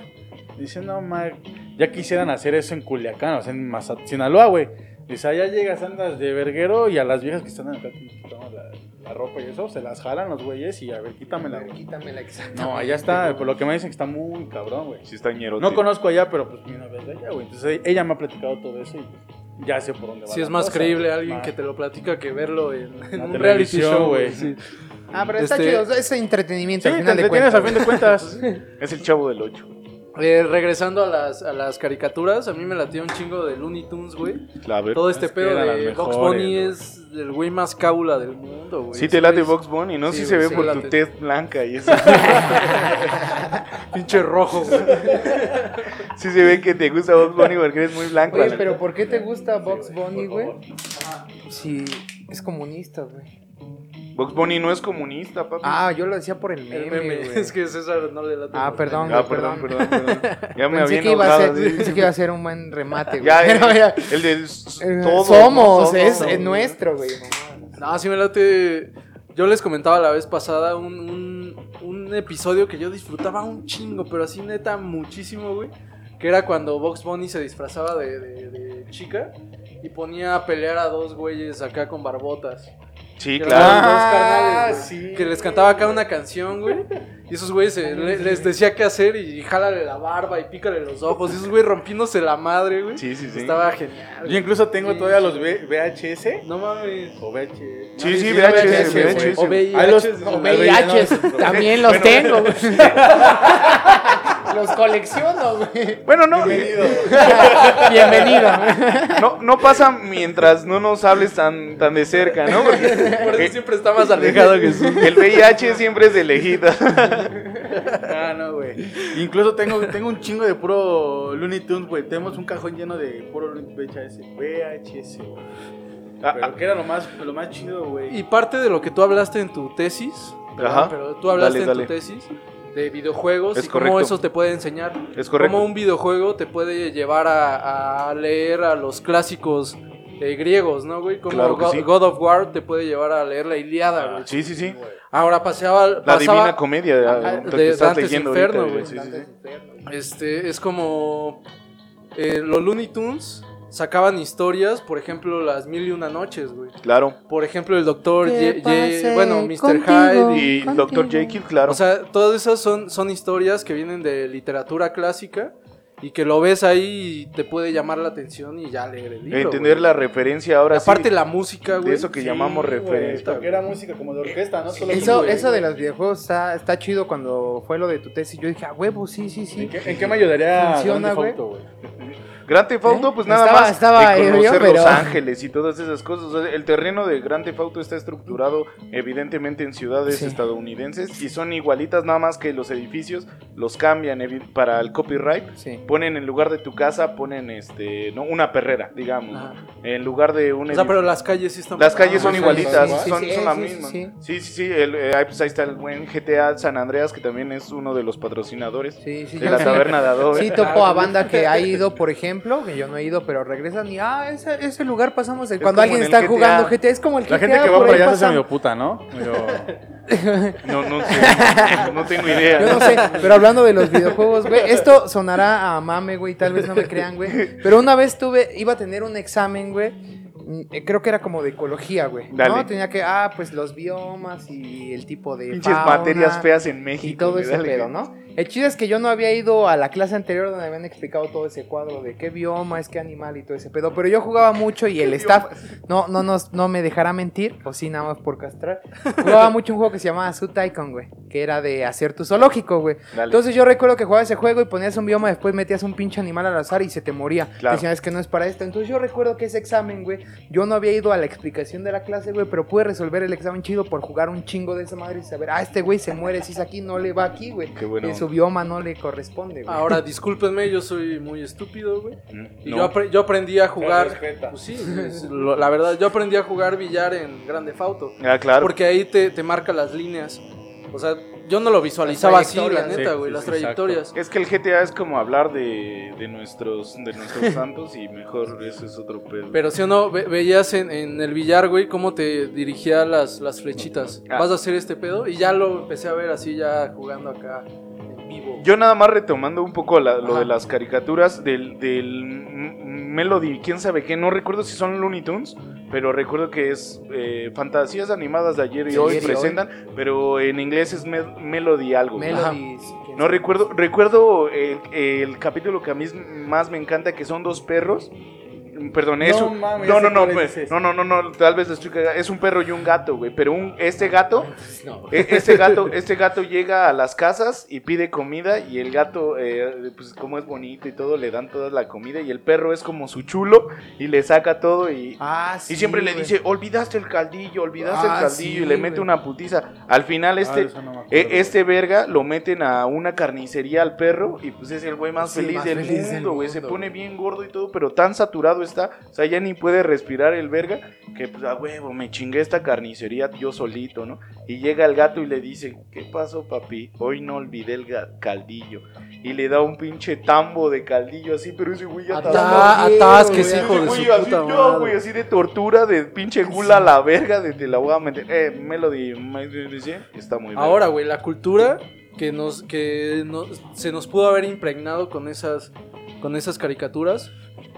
Dice, no, ma, ya quisieran hacer eso en Culiacán, o sea, en Mazat Sinaloa, güey. Dice, allá llegas, andas de verguero y a las viejas que están acá, quitamos la, la ropa y eso, se las jalan los güeyes y a ver, quítamela, güey. Quítamela, exacto. No, allá está, por lo que me dicen que está muy cabrón, güey. Sí está ñerote. No conozco allá, pero pues mi novia es de allá, güey. Entonces ella me ha platicado todo eso y pues, ya sé por dónde va. Si la es más cosa. creíble alguien Más- que te lo platica que verlo en, en un reality show, güey. Sí. Ah, pero está Este- chido, es entretenimiento Sí, al te final de cuentas. a fin de cuentas. Es el chavo del 8. Eh, regresando a las, a las caricaturas, a mí me latía un chingo de Looney Tunes, güey. Claro. Todo este Es pedo de Box Bunny es el güey más cábula del mundo, güey. Sí te late Box Bunny, ¿no? Sí, Sí, se ve sí por tu tez blanca y eso. [laughs] Pinche rojo, güey. Sí se ve que te gusta Box Bunny porque eres muy blanco. Oye, pero. ¿por qué te gusta Box Sí, Bunny, güey? Si es comunista, güey. Box Bunny no es comunista, papi. Ah, yo lo decía por el El meme. [laughs] Es que César no le late. Ah, perdón. Ah, perdón, perdón. perdón, perdón. [laughs] Ya me Pensé había que, iba a enojado. ser, pensé que iba a ser un buen remate, güey. Ya, Pero el, ya, el de eh, todos, somos, ¿no? es, Todos. es nuestro, güey. No, sí me late. Yo les comentaba la vez pasada un, un, un episodio que yo disfrutaba un chingo, pero así neta muchísimo, güey. Que era cuando Box Bunny se disfrazaba de, de- de chica y ponía a pelear a dos güeyes acá con barbotas. Sí, Que claro. Ah, carnales, sí. Que les cantaba acá una canción, güey. Y esos güeyes eh, le- les decía qué hacer y jálale la barba y pícale los ojos. Y esos güeyes rompiéndose la madre, güey. Sí, sí, sí. Estaba genial. Yo incluso tengo Sí. todavía los V- VHS. No mames. O VHS. Sí, sí, VHS, VHS, güey. VHS. O VIH. [laughs] También los bueno. tengo, güey. [laughs] [laughs] Los colecciono, güey. Bueno, no. [laughs] Bienvenido. No, no pasa mientras no nos hables tan, tan de cerca, ¿no? Porque [laughs] Por eso siempre está más alejado que su. el VIH siempre es de lejita. [laughs] Ah, no, güey. Incluso tengo, tengo un chingo de puro Looney Tunes, güey. Tenemos un cajón lleno de puro VHS. VHS, güey. Ah, Pero que era lo más, lo más chido, güey. Y parte de lo que tú hablaste en tu tesis. Ajá. pero tú hablaste Dale, en dale. tu tesis de videojuegos Es y cómo eso te puede enseñar. Es correcto. Cómo un videojuego te puede llevar a, a leer a los clásicos eh, griegos, ¿no, güey? Como Claro God, sí. God of War te puede llevar a leer la Iliada, güey. Sí, sí, sí. Ahora paseaba, La Divina Comedia de, Ajá, lo de que estás Dante's leyendo Inferno, güey. Sí, sí, sí. Este, es como eh, los Looney Tunes sacaban historias, por ejemplo, las mil y una noches, güey. Claro. Por ejemplo, el doctor, ¿Qué Ye- Ye- pase bueno, Mr. contigo? Hyde. y- Y Dr. Jekyll, claro. O sea, todas esas son, son historias que vienen de literatura clásica y que lo ves ahí y te puede llamar la atención y ya leer el libro. Entender güey. la referencia ahora Aparte sí. la música, güey. de eso que Sí, llamamos referencia. porque era música como de orquesta, ¿no? Solo Eso, güey, eso de los videojuegos está, está chido cuando fue lo de tu tesis. Yo dije, a huevo, sí, sí, sí. ¿En qué, en qué me ayudaría Funciona, güey? Grand Theft Auto, ¿Eh? pues nada Estaba- más estaba de ebrio, conocer pero- Los Ángeles y todas esas cosas. O sea, el terreno de Grand Theft Auto está estructurado evidentemente en ciudades Sí. estadounidenses y son igualitas, nada más que los edificios los cambian para el copyright. Sí. Ponen en lugar de tu casa, ponen este, no, una perrera, digamos. Ajá. En lugar de un O sea, pero las calles sí están Las calles son Ah, igualitas, sí, sí, son, sí, son sí, las sí, mismas. sí. Sí, sí, sí. el, eh, ahí, pues ahí está el buen GTA San Andreas, que también es uno de los patrocinadores Sí, sí, de la sí. taberna de Adobe. Sí, topo a banda que ha ido, por ejemplo, que yo no he ido, pero regresan y, ah, ese, ese lugar pasamos. el- Es Cuando alguien el está GTA. jugando GTA, es como el La GTA. gente que va por allá se hace medio puta, ¿no? Medio- [laughs] No, no sé, no tengo idea. Yo no sé, pero hablando de los videojuegos, güey, esto sonará a mame, güey, tal vez no me crean, güey. Pero una vez tuve, iba a tener un examen, güey. Eh, Creo que era como de ecología, güey. Dale. ¿No? Tenía que, ah, pues los biomas y el tipo de. Pinches fauna materias feas en México. Y todo ese dale. pedo, ¿no? El chido es que yo no había ido a la clase anterior donde habían explicado todo ese cuadro de qué bioma es, qué animal y todo ese pedo. Pero yo jugaba mucho y el staff no, no, no, no me dejará mentir, o sí, nada más por castrar. Jugaba mucho un juego que se llamaba Zoo Tycoon, güey, que era de hacer tu zoológico, güey. Dale. Entonces yo recuerdo que jugaba ese juego y ponías un bioma, después metías un pinche animal al azar y se te moría. Claro. Decían, es que no es para esto. Entonces yo recuerdo que ese examen, güey, yo no había ido a la explicación de la clase, güey, pero pude resolver el examen chido por jugar un chingo de esa madre y saber, ah, este güey se muere, si es aquí, no le va aquí, güey. Qué bueno. Y su bioma no le corresponde, güey. Ahora, discúlpenme, yo soy muy estúpido, güey. Mm, Y no. yo, apre- yo aprendí a jugar. Pues sí, es lo- la verdad, yo aprendí a jugar billar en Grande Fauto. Ah, claro. Porque ahí te, te marca las líneas. O sea, yo no lo visualizaba así, la neta, Sí, güey, sí, las trayectorias. Es que el GTA es como hablar de, de nuestros de nuestros [laughs] santos y mejor eso es otro pedo. Pero si o no, ve- veías en, en el billar, güey, cómo te dirigía las, las flechitas. Ah. Vas a hacer este pedo. Y ya lo empecé a ver así, ya jugando acá. Yo nada más retomando un poco la- lo de las caricaturas del, del Melody, quién sabe qué, no recuerdo si son Looney Tunes, pero recuerdo que es eh, fantasías animadas de ayer y Sí, hoy ayer y presentan, pero en inglés es Me- Melody algo. Melody. quién No recuerdo, recuerdo el, el capítulo que a mí más me encanta, que son dos perros. Perdón, es No un- mames, no, no, no, pues, no, no, no, no, tal vez lo estoy cagando. Es un perro y un gato, güey. Pero un, este gato, No. e- este [laughs] gato, este gato llega a las casas y pide comida y el gato, eh, pues como es bonito y todo, le dan toda la comida y el perro es como su chulo y le saca todo y, Ah, sí, y siempre le dice, olvidaste el caldillo, olvidaste Ah, el caldillo sí, y le mete güey. una putiza. Al final este, Ah, no acuerdo. e- este verga lo meten a una carnicería al perro y pues es el güey más Sí, feliz más del feliz del mundo, güey. Se pone bien gordo y todo, pero tan saturado está, o sea, ya ni puede respirar el verga que pues a huevo, me chingué esta carnicería yo solito, ¿no? Y llega el gato y le dice, ¿qué pasó, papi? Hoy no olvidé el caldillo. Y le da un pinche tambo de caldillo así, pero ese güey ya está atasques, hijo de güey su así, puta yo, madre. güey, así de tortura, de pinche gula a la verga, de la voy a meter. Eh, Melody, está muy bien. Ahora, güey, la cultura que nos que nos- se nos pudo haber impregnado con esas con esas caricaturas.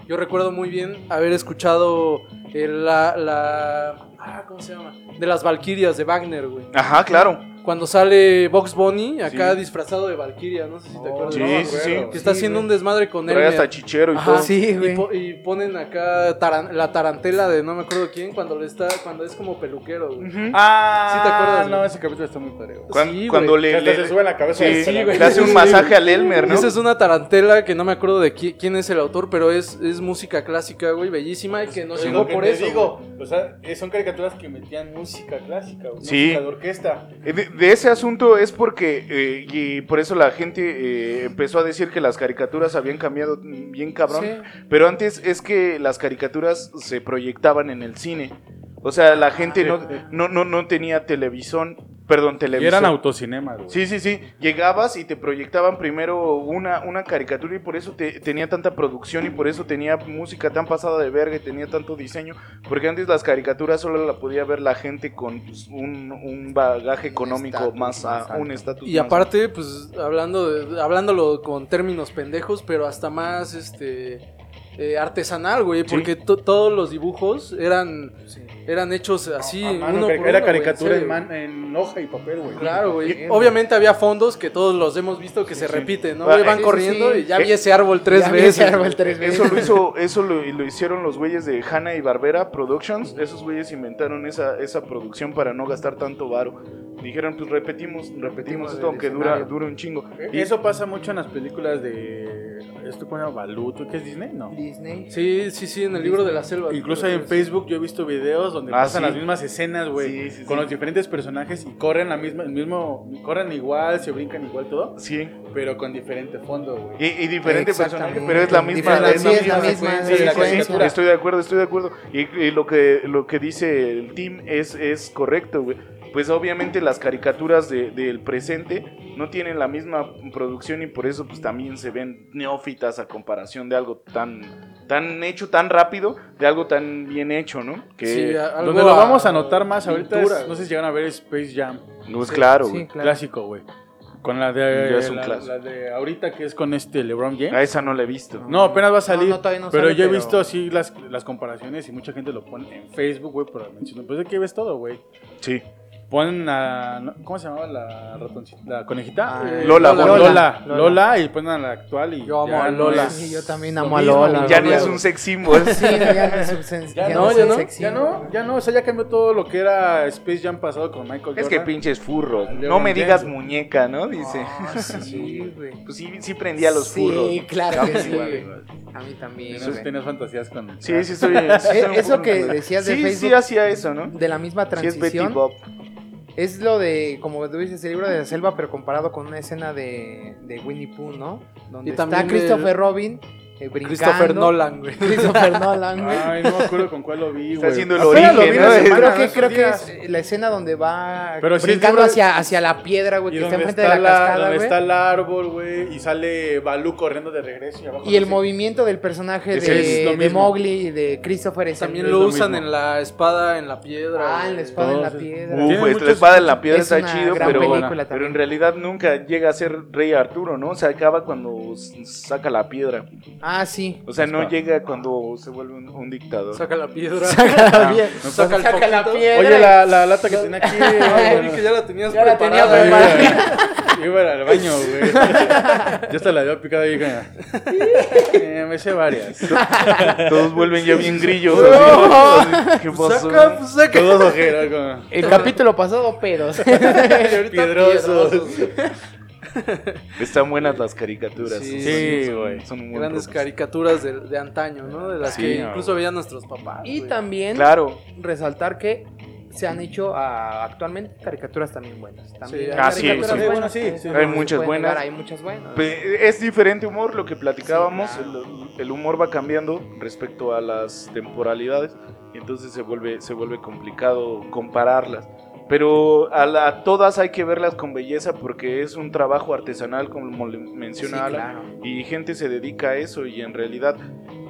Yo recuerdo muy bien haber escuchado eh, la, la ah, ¿cómo se llama? De las Valquirias de Wagner, güey. Ajá, claro. Cuando sale Box Bunny acá Sí. disfrazado de Valquiria, no sé si te acuerdas. Sí, No sí, sí. Que está Sí, haciendo güey. un desmadre con él. Trae hasta chichero y Ajá, todo. Sí, y, güey. po- y ponen acá taran- la tarantela de no me acuerdo quién cuando le está cuando es como peluquero, güey. Ah, ¿Sí te acuerdas, No, güey? ese capítulo está muy padre, güey. Cuan- Sí, cuando güey. le, le- se sube la cabeza. sí, Sí, güey. le hace un masaje al Elmer, ¿no? Esa es una tarantela que no me acuerdo de qui- quién es el autor, pero es, es música clásica, güey, bellísima y que nos Es llegó lo que por te eso. digo. O sea, eh, son caricaturas que metían música clásica, güey, Sí. música de orquesta. Eh, De, ese asunto es porque, eh, y por eso la gente eh, empezó a decir que las caricaturas habían cambiado bien cabrón. Sí. Pero antes es que las caricaturas se proyectaban en el cine. O sea, la gente no, no, no, no tenía televisión, perdón, Y televisión. eran autocinemas, güey. Sí, sí, sí. Llegabas y te proyectaban primero una, una caricatura y por eso te- tenía tanta producción y por eso tenía música tan pasada de verga y tenía tanto diseño. Porque antes las caricaturas solo la podía ver la gente con pues, un, un bagaje económico más, más a- un estatus Y más aparte, pues hablando de- hablándolo con términos pendejos, pero hasta más este eh, artesanal, güey, porque to- todos los dibujos eran, eran hechos así, A mano, uno por era uno, caricatura en, man- en hoja y papel, güey. Claro, güey. Obviamente había fondos que todos los hemos visto que se sí. repiten, ¿no? Ah, van corriendo sí. y ya vi ese árbol tres Ya vi veces. ese árbol tres veces. Eso lo hizo, eso lo, lo hicieron los güeyes de Hanna y Barbera Productions. Esos güeyes inventaron esa, esa producción para no gastar tanto varo. Dijeron, pues repetimos, repetimos esto aunque dura, dura un chingo. Y eso pasa mucho en las películas de. ¿Esto se llama? Balut, ¿qué es Disney? No. Disney. Sí, sí, sí, en el libro de la selva. Incluso en Facebook yo he visto videos donde Ah, pasan sí. las mismas escenas, güey, Sí, sí, con sí. los diferentes personajes y corren la misma, el mismo, corren igual, se brincan igual todo, Sí. pero con diferente fondo, güey. Y, y diferente personaje, pero es la misma. Es la misma secuencia. de la Sí, sí, sí, caricatura. Estoy de acuerdo, estoy de acuerdo. Y, y lo que lo que dice el team es, es correcto, güey. Pues obviamente las caricaturas de- del presente no tienen la misma producción y por eso pues también se ven neófitas a comparación de algo tan tan hecho tan rápido, de algo tan bien hecho, ¿no? Que Sí, algo Donde lo vamos a notar más ahorita pintura, es, no sé si llegan a ver Space Jam, pues claro, Sí, claro. clásico, güey. Con la de, Ya es un la, de ahorita que es con este LeBron James. A esa no la he visto. No, apenas va a salir. No, no, no pero sale, yo he pero- visto así las, las comparaciones y mucha gente lo pone en Facebook, güey, por mencionar. Pues de que ves todo, güey. Sí. Ponen a. ¿Cómo se llamaba la ratoncita? ¿La conejita? Ah, Eh, Lola, Lola, Lola. Lola, Lola. Lola, y ponen a la actual y. Yo amo ya a Lola. Sí, yo también amo a Lola. Ya no es un sex symbol. Sí, ya no es un [laughs] sen- Ya, ya no, ya no, sexy. ya no, ya no, o sea, ya cambió todo lo que era Space Jam pasado con Michael Jordan. Es que pinches furros. No me digas muñeca, ¿no? Dice. Ah, sí, güey. Pues sí, sí prendía los Sí, furros. claro que sí. Igual, igual. A mí también. Güey. tienes fantasías con. Sí, sí, estoy. [laughs] sí un eso que decías de sí, Facebook- Sí, hacía eso, ¿no? De la misma Sí, es Betty transición. Bob. Es lo de, como tú dices, el libro de la selva, pero comparado con una escena de, de Winnie Pooh, ¿no? Donde Y está Christopher el- Robin eh, brincando. Christopher Nolan, güey. Christopher Nolan, güey. Ay, no me acuerdo con cuál lo vi, Está güey. haciendo el lo origen, vi ¿no? creo que, creo que es la escena donde va Pero brincando hacia, hacia la piedra, güey, que está enfrente está, de la, la- cascada, donde güey. está el árbol, güey, y sale Balú corriendo de regreso y abajo. Y el movimiento del personaje Ese de, lo de. Mowgli y de Christopher es También lo lo usan mismo. en la espada en la piedra. Ah, en la espada en la piedra. Uf, la espada en la piedra es está chido, pero, en realidad nunca llega a ser rey Arturo, ¿no? O sea, acaba cuando saca la piedra. Ah, sí. O sea, no llega cuando se vuelve un, un dictador. Saca la piedra. Saca la piedra. Saca el Saca la foquito. piedra. Oye, la, la lata que tenía aquí. [laughs] Ay, que ya la tenías Ya la tenía preparada. preparada. Iba, al baño, güey. [laughs] Ya hasta la había picado ahí. Eh, me sé varias. [laughs] Todos vuelven ya bien grillos. No. así, ¿Qué pasó? Saca, pues saca. Todos ojeros. Como... El capítulo pasado, pedos. Ahorita Piedrosos. [laughs] Están buenas las caricaturas. Sí, sí, son- güey. Son Grandes caricaturas de, de antaño, ¿no? De las Sí, que incluso güey. veían nuestros papás. y güey. también Claro. resaltar que se han hecho ah, actualmente caricaturas también buenas. También Sí, hay ah, sí, caricaturas sí. buenas, Sí, sí, hay muchas buenas. negar, hay muchas buenas. Es diferente humor lo que platicábamos, Sí, claro. el, el humor va cambiando respecto a las temporalidades y entonces se vuelve, se vuelve complicado compararlas. Pero a, la- a todas hay que verlas con belleza porque es un trabajo artesanal como le menciona Sí, Alan claro. y gente se dedica a eso y en realidad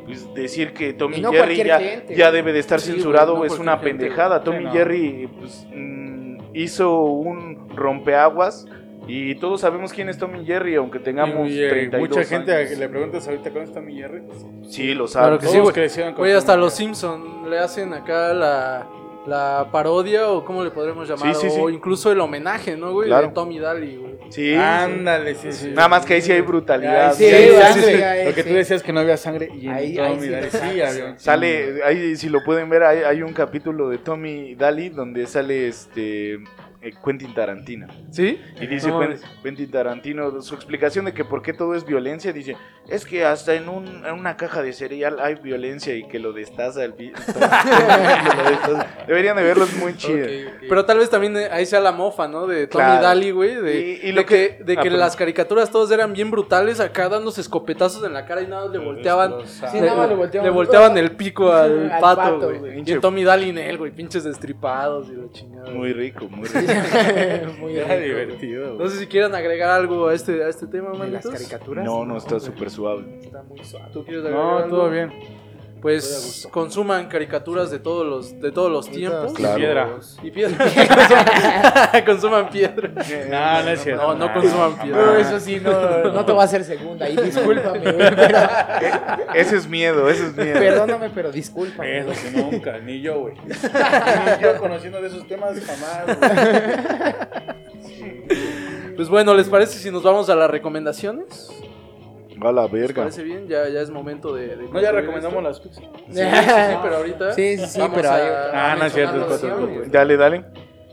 pues, decir que Tommy Y no Jerry ya, ya debe de estar Sí, censurado no es una pendejada. Tommy Sí, no. Jerry pues, mm, hizo un rompeaguas y todos sabemos quién es Tommy Jerry aunque tengamos Y, eh, 32 mucha gente años. que le preguntas ahorita con está mi Jerry. pues, Sí, lo Claro saben. que sí, Todos güey. crecieron con Güey, Tommy hasta los Simpson le hacen acá la, la parodia o cómo le podremos llamar. Sí, sí, sí. O incluso el homenaje, ¿no, güey? Claro. De Tommy Daly, güey. Sí, Ándale, sí, sí. Nada más que ahí sí hay brutalidad. Ay, sí, Sí, hay sí, sangre. sí, ahí Lo que tú decías que no había sangre y en Ahí- Tommy ahí sí Daly lo sí sacas. había. Sale, ahí si lo pueden ver, hay, hay un capítulo de Tommy Daly donde sale este Quentin Tarantino. ¿Sí? Y dice No. Quentin Tarantino, su explicación de que por qué todo es violencia, dice, es que hasta en, un, en una caja de cereal hay violencia y que lo destaza el... [laughs] Deberían de verlo, es muy chido. Ok, ok. Pero tal vez también eh, ahí sea la mofa, ¿no? De Tommy Claro. Daly, güey. De, Y- y de lo que, que- de ah, que perdón. las caricaturas todas eran bien brutales, acá dándose escopetazos en la cara y nada le volteaban. Sí, nada le volteaban. le volteaban el pico al, Al pato, güey. Y Tommy Daly en él, güey. Pinches destripados y la chingada. Muy rico, muy rico. [laughs] [laughs] Muy Era divertido. No güey. sé si quieran agregar algo a este, a este tema, ¿De las caricaturas? No, no, está súper suave. Está muy suave. ¿Tú quieres agregar No, algo? todo bien. Pues consuman caricaturas de todos los, de todos los tiempos. Claro. Piedra. Y piedra. [laughs] consuman piedra. No, no es cierto. No, no consuman Pero piedra. eso sí, no, no te va a hacer segunda. Y discúlpame, güey, pero, [laughs] Ese es miedo, ese es miedo. perdóname, pero discúlpame. Pero que nunca, ni yo, güey. [laughs] Ni yo conociendo de esos temas jamás, güey. Pues bueno, ¿les parece si nos vamos a las recomendaciones? A la ¿Les verga. parece bien? Ya, ya es momento de. de No, ya recomendamos esto. las pizzas. Sí, [laughs] sí, sí, pero ahorita. Sí, sí, sí, pero a- hay- a Ah, no es cierto, cuatro. Dale, dale.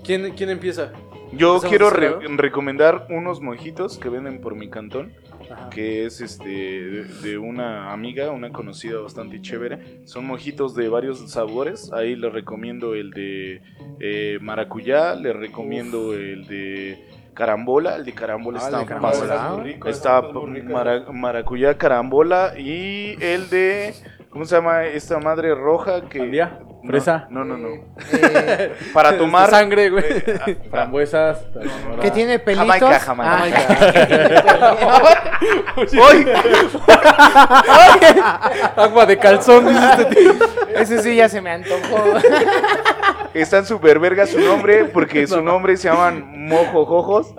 ¿Quién, ¿Quién empieza? Yo ¿Empezamos quiero re- recomendar unos mojitos que venden por mi cantón, Ajá. que es este de, de una amiga, una conocida bastante chévere. Son mojitos de varios sabores. Ahí les recomiendo el de eh, maracuyá, les recomiendo el de carambola. El de carambola Ah, está de carambola, rico, Está es mara- maracuyá, carambola y el de ¿cómo se llama esta madre roja que Sandía, No, fresa. No, no, no. Eh, Para [laughs] tomar Sangre, güey. eh, ah, [laughs] Frambuesas. que tiene pelitos. Jamaica, Jamaica. Ah, ¡Ay! [laughs] Agua de calzón, dice este tío. Ese sí ya se me antojó. Están súper verga su nombre [laughs] porque su nombre se llaman mojojojos. [laughs]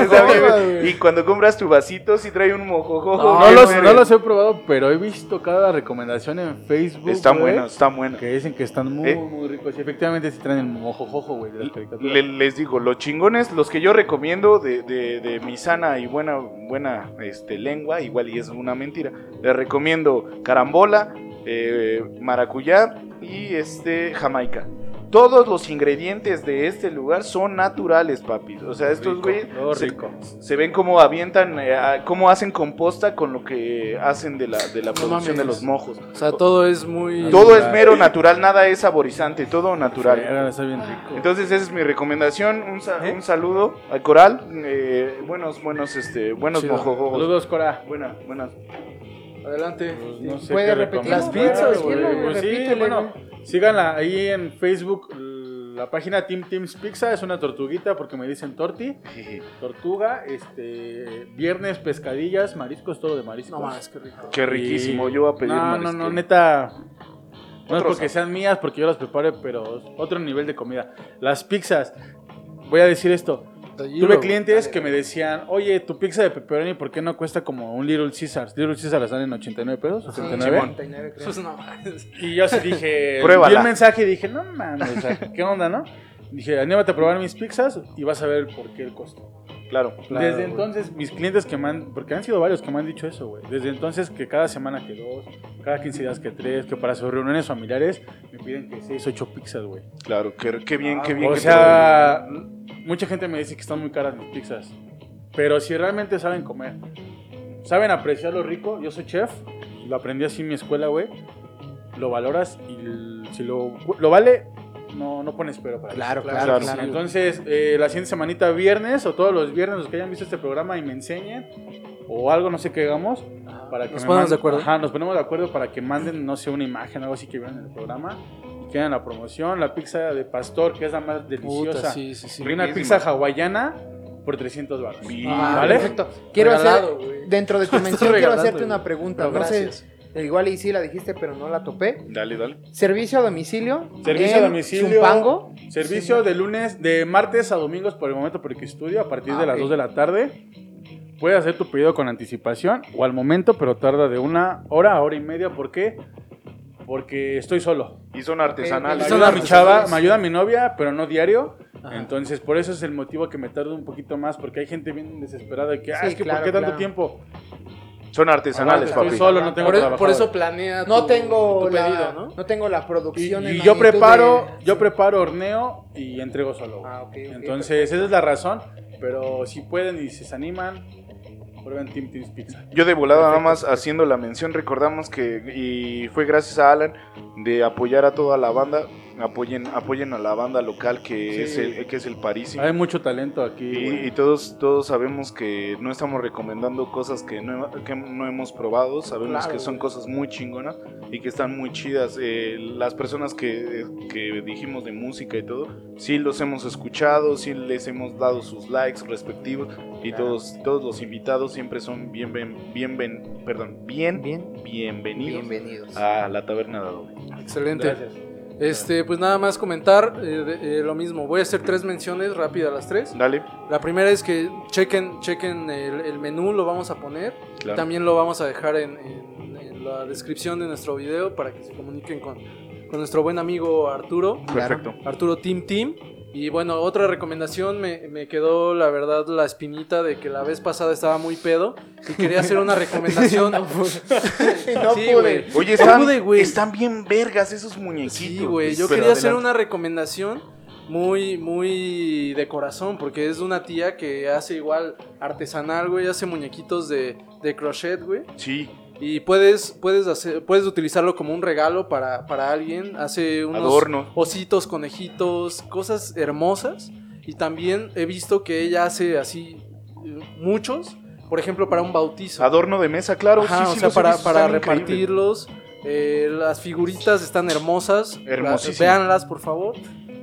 Está güey. y cuando compras tu vasito sí trae un mojojojo. No, los, no los he probado, pero he visto cada recomendación en Facebook. Están buenos, están buenos. Que dicen que están muy, Eh. muy ricos. Y efectivamente sí traen el mojojojo, güey, les digo, los chingones, los que yo recomiendo de, de- de mi sana y buena, buena este, lengua, igual y es una mentira, les recomiendo carambola, eh, maracuyá y este jamaica. Todos los ingredientes de este lugar son naturales, papis. O sea, estos güeyes todo se, rico. se ven como avientan, eh, a- cómo hacen composta con lo que hacen de la, de la No producción de los mojos. O sea, todo es muy. Todo es mero natural, nada es saborizante, todo natural. Verga, está bien rico. Entonces esa es mi recomendación, un, sa- ¿Eh? un saludo al coral, eh, buenos, buenos, este, buenos mojojojos. Saludos, Cora. Buenas, buenas. Adelante. Pues no sé ¿Puede repetir las pizzas, güey. Pues sí, Repítele, bueno, síganla ahí en Facebook. La página Team Teams Pizza es una tortuguita porque me dicen torti. [laughs] Tortuga, este, viernes pescadillas, mariscos, todo de mariscos. No más, qué rico. Qué riquísimo, yo voy a pedir No, no, no, neta. No es porque sean mías, porque yo las prepare, pero otro nivel de comida. Las pizzas. Voy a decir esto. Tuve clientes que me decían, oye, tu pizza de pepperoni, ¿por qué no cuesta como un Little Caesars? Little Caesars están en 89 pesos, 89. Simón. Pues no mames. Y yo así dije, [laughs] vi el mensaje y dije, no mames, ¿qué onda, no? Dije, anímate a probar mis pizzas y vas a ver por qué el costo. Claro. Claro, Desde entonces, mis clientes que me han, porque han sido varios que me han dicho eso, güey. Desde entonces, que cada semana que dos, cada 15 días que tres, que para sus reuniones familiares me piden que seis, ocho pizzas, güey. Claro, qué, qué bien, qué bien. O que sea, mucha gente me dice que están muy caras mis pizzas. Pero si realmente saben comer, saben apreciar lo rico, yo soy chef, lo aprendí así en mi escuela, güey. Lo valoras y si lo, lo vale, no, no pones pero para eso. Claro, Claro, claro, claro. claro. Entonces, eh, la siguiente semanita, viernes o todos los viernes, los que hayan visto este programa y me enseñen o algo, no sé qué hagamos, para que Nos me ponemos de acuerdo. Ajá, nos ponemos de acuerdo para que manden, no sé, una imagen o algo así que vean en el programa y queden la promoción. La pizza de pastor, que es la más deliciosa. Puta, sí, sí, sí. Una pizza hawaiana por 300 baros. Bien. Ah, ¿Vale? Perfecto. Quiero Regalado, hacer, güey. dentro de tu mención, quiero hacerte una pregunta. Pero No sé, gracias. Igual y sí la dijiste, pero no la topé. Dale, dale. Servicio a domicilio. Servicio a domicilio. Zumpango. Servicio de lunes, de martes a domingos por el momento porque estudio a partir Ah, de las ok. 2 de la tarde. Puedes hacer tu pedido con anticipación o al momento, pero tarda de una hora a hora y media. ¿Por qué? Porque estoy solo. Y son Me artesanales. Son ayuda mi chava, me ayuda mi novia, pero no diario. Ajá. Entonces, por eso es el motivo que me tardo un poquito más, porque hay gente bien desesperada de que, ah, Sí, es que claro, ¿por qué tanto claro. tiempo? Son artesanales, papi. solo, no tengo Por, e- por eso planea No tu- tengo, tu la, pedido, ¿no? ¿no? tengo la Y, producción. en y yo magnitud preparo, de- yo preparo, horneo y entrego solo. Ah, ok, ok, Entonces, esa es la razón. Pero si pueden y si se animan, prueben Team Teams Pizza. Yo de volada nada más haciendo la mención, recordamos que, y fue gracias a Alan, de apoyar a toda la banda. Apoyen, apoyen a la banda local que, Sí. es, el, que es el Parísimo. Hay mucho talento aquí. Y, todos, todos sabemos que no estamos recomendando cosas que no, que no hemos probado, sabemos Claro, que son cosas muy chingonas y que están muy chidas. Eh, las personas que, que dijimos de música y todo, sí los hemos escuchado, sí les hemos dado sus likes respectivos y todos, todos los invitados siempre son bien, bien, bien, bien- perdón, bien, Bien. bienvenidos, Bienvenidos. a la taberna de Adobe. Excelente. Gracias. Este, pues nada más comentar eh, eh, lo mismo. Voy a hacer tres menciones rápidas las tres. Dale, La primera es que chequen, chequen el, el menú, lo vamos a poner. claro. También lo vamos a dejar en, en- en la descripción de nuestro video para que se comuniquen con, con nuestro buen amigo Arturo. Perfecto. Arturo Team Team. Y bueno, otra recomendación, me, me quedó la verdad la espinita de que la vez pasada estaba muy pedo y quería hacer una recomendación. [laughs] [laughs] No Sí, pude. güey. Oye, No están, pude, güey. están bien vergas esos muñequitos. Sí, güey, yo Pero quería hacer una recomendación muy, muy de corazón, porque es de una tía que hace igual artesanal, güey, hace muñequitos de, de crochet, güey. Sí, Y puedes, puedes, hacer, puedes utilizarlo como un regalo para, para alguien. Hace unos Adorno. ositos, conejitos, cosas hermosas. Y también he visto que ella hace así eh, muchos, por ejemplo, para un bautizo. adorno de mesa, claro. Ajá, sí, o sí, sea, para, para repartirlos. eh, las figuritas están hermosas. Hermosísimas. La- véanlas, por favor.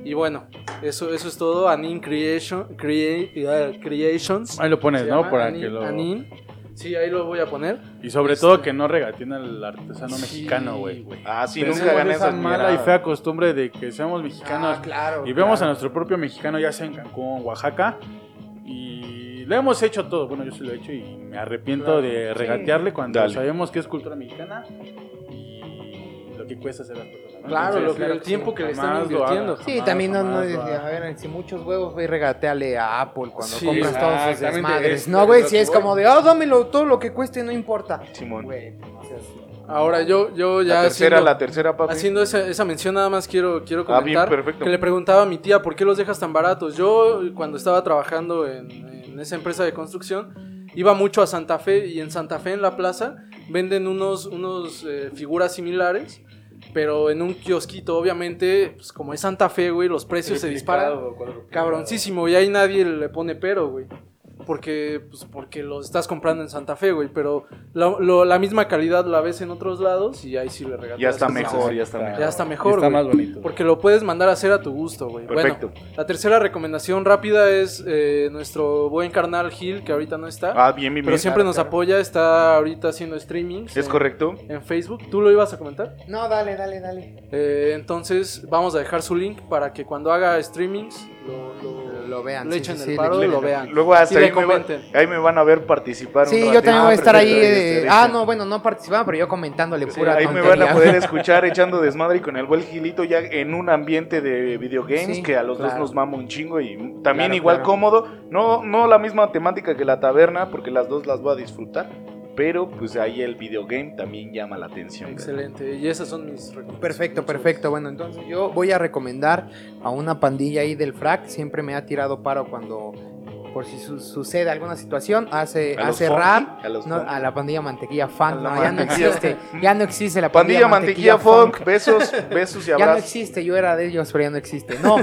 Y bueno, eso, eso es todo. Anin Creation, Crea- eh, Creations. Ahí lo pones, ¿no? Para Anin- que lo... Anin. Sí, ahí lo voy a poner. Y sobre Este- todo que no regateen al artesano Sí, mexicano, güey. Ah, sí, Tenemos nunca gané esa mala y fea costumbre de que seamos mexicanos Ah, claro. y vemos a nuestro propio mexicano ya sea en Cancún, Oaxaca y lo hemos hecho todo. Bueno, yo sí lo he hecho y me arrepiento Claro, de regatearle cuando Dale. sabemos que es cultura mexicana y lo que cuesta hacer las. Claro, Entonces, lo que- el tiempo que le están invirtiendo. Sí, jamás, también no, no jamás a ver, si muchos huevos, güey, regateale a Apple cuando Sí, compras todos sus desmadres. es- No, güey, si es como de, oh, dámelo todo lo que cueste, no importa. Simón. Güey, no seas- Ahora yo, yo ya La tercera, haciendo, la tercera, papi. haciendo esa, esa mención nada más quiero, quiero Ah, bien, comentar que le preguntaba a mi tía por qué los dejas tan baratos. Yo cuando estaba trabajando en, en esa empresa de construcción iba mucho a Santa Fe y en Santa Fe en la plaza venden unos, unos eh, figuras similares. Pero en un kiosquito, obviamente, pues como es Santa Fe, güey, los precios se disparan. Cabroncísimo, y ahí nadie le pone pero, güey. Porque, pues, porque lo estás comprando en Santa Fe, güey. Pero lo- lo- la misma calidad la ves en otros lados y ahí sí le regalas. Ya está mejor, ya está mejor. Ya está mejor, Está güey. más bonito. Porque lo puedes mandar a hacer a tu gusto, güey. Perfecto. Bueno, la tercera recomendación rápida es eh, nuestro buen carnal Gil, que ahorita no está. Ah, bien, bien, pero bien. siempre nos apoya, está ahorita haciendo streamings. Es en- correcto. En Facebook. ¿Tú lo ibas a comentar? No, dale, dale, dale. Eh, entonces vamos a dejar su link para que cuando haga streamings lo, lo- Lo vean, le sí, echen sí, el paro le- y lo vean. Luego hasta ahí me, va- comenten. ahí me van a ver participar. un Sí, yo ratito. también voy a Ah, estar ahí. ah, no, bueno, no participando, pero yo comentándole Sí, pura ahí me van a poder [laughs] escuchar echando desmadre y con el buen Gilito ya en un ambiente de videogames Sí, que a los dos nos mama un chingo y también Claro, igual claro. cómodo. No, no la misma temática que la taberna porque las dos las voy a disfrutar. Pero pues ahí el videogame también llama la atención. Excelente. Y esas son mis recomendaciones. Perfecto, perfecto. Bueno, entonces yo voy a recomendar a una pandilla ahí del frac. Siempre me ha tirado paro cuando, por si su- sucede alguna situación, hace, A hace rap. a No, la pandilla mantequilla funk. No, ya no mantequilla. existe. Ya no existe la Pandilla, pandilla, mantequilla, funk, besos, [laughs] besos y Ya no abrazos. existe, yo era de ellos, pero ya no existe. No,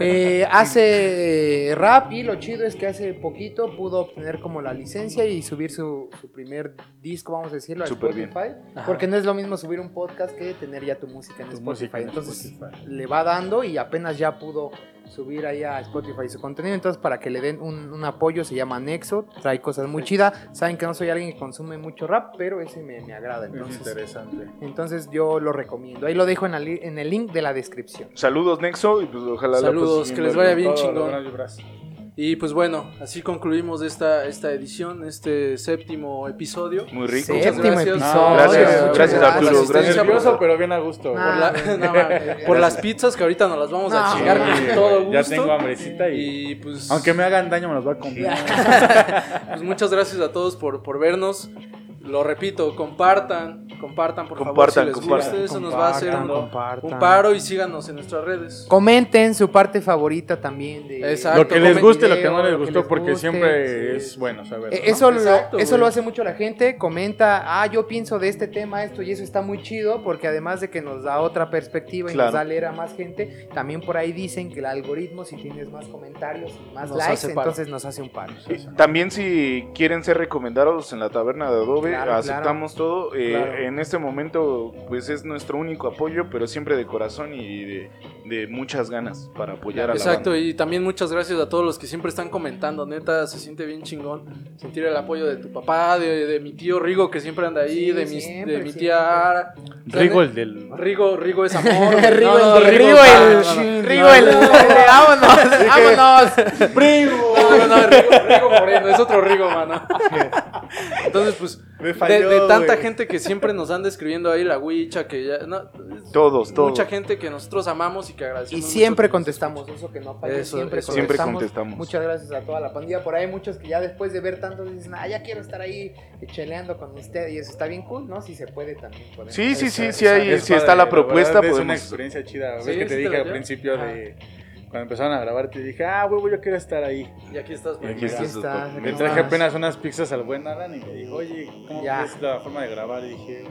eh, hace rap y lo chido es que hace poquito pudo obtener como la licencia y subir su, su primer disco, vamos a decirlo, a. Spotify. Porque no es lo mismo subir un podcast que tener ya tu música en Tu Spotify. música en Entonces Spotify. le va dando y apenas ya pudo subir ahí a Spotify su contenido. Entonces para que le den un, un apoyo se llama Nexo, trae cosas muy chidas. Saben que no soy alguien que consume mucho rap, pero ese me, me agrada. Es Entonces, interesante. entonces yo lo recomiendo. Ahí lo dejo en, la en el link de la descripción. Saludos Nexo y pues ojalá la Saludos, pases que les vaya bien chingón. Y pues bueno, así concluimos esta, esta edición, este séptimo episodio. Muy rico. Muchas Séptimo gracias. episodio. Gracias, Muchas gracias, la Arturo, gracias. pero bien a gusto. Nah. Por, la- no, mames, por las pizzas que ahorita nos las vamos a No, chingar Sí, con todo güey, Ya gusto. tengo hambrecita y... Y pues, Aunque me hagan daño, me los voy a comer. [laughs] pues muchas gracias a todos por, por vernos. Lo repito, compartan, compartan por Compartan, favor si les compartan. gusta, eso nos va a hacer un, paro y síganos en nuestras redes. Comenten su parte favorita también. De, Exacto. Lo que les guste, lo que video, no les gustó, les porque guste, siempre sí. es bueno saberlo. Eh, ¿no? Eso, lo, Exacto, eso lo hace mucho la gente, comenta, ah, yo pienso de este tema esto y eso está muy chido porque además de que nos da otra perspectiva y Claro. nos da a leer a más gente, también por ahí dicen que el algoritmo si tienes más comentarios y más Nos likes, entonces nos hace un paro. También si quieren ser recomendados en la taberna de Adobe, Claro, aceptamos todo. Eh, Claro. En este momento, pues es nuestro único apoyo, pero siempre de corazón y de, de muchas ganas para apoyar a la Exacto, banda. y también muchas gracias a todos los que siempre están comentando, neta, se siente bien chingón sentir el apoyo de tu papá, de, de mi tío Rigo que siempre anda ahí, Sí, de, mis- siempre, de mi tía Ara. Rigo, el del. Rigo, Rigo es [laughs] amor. Rigo, No, no, el, Rigo, el, no, no, no. Rigo, el, [laughs] vámonos, [laughs] vámonos. No, no, Rigo, Rigo Moreno, es otro Rigo, mano. Entonces, pues, Me de, falló, de tanta gente que siempre nos anda escribiendo ahí la Wicha, que ya, no, Todos, todos. mucha gente que nosotros amamos y que Y agradecemos. mucho siempre contestamos, eso que no falla, Eso, siempre, eso. Siempre contestamos. contestamos. Muchas gracias a toda la pandilla. Por ahí hay muchos que ya después de ver tantos dicen, ah, ya quiero estar ahí cheleando con usted. Y eso está bien cool, ¿no? Si se puede también. podemos. Sí, sí, sí, sí, hay, Es si padre, está la propuesta, Es una podemos... experiencia chida. Ves Sí, que te dije la al principio de. Cuando empezaron a grabar, te dije, ah, huevo, yo quiero estar ahí. Y aquí estás. Y aquí mira. estás. está, aquí Le no traje apenas unas pizzas al buen Alan y me dijo, oye, ¿cómo Ya. es la forma de grabar? Y dije,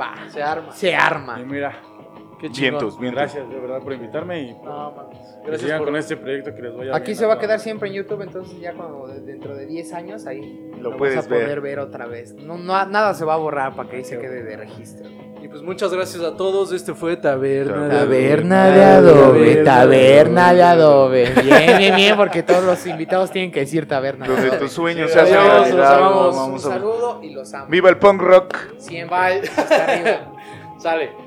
Va, Se arma. se arma. y mira, Qué. Vientos, vientos. gracias de verdad por invitarme y No, Gracias sigan por... con este proyecto que les voy a Aquí se va a quedar siempre en YouTube, entonces ya cuando de- dentro de 10 años ahí Lo vas puedes a poder ver. ver. otra vez. No, no, nada se va a borrar para que ahí se quede de registro. Y pues muchas gracias a todos. Este fue Taberna. Taberna de adobe, taberna de adobe. Bien, bien, bien, porque todos los invitados tienen que decir taberna de Donde tus sueños se hacen los amamos. Vamos Un saludo y los amo. ¡Viva el punk rock! Siempre hasta arriba. [laughs] Sale.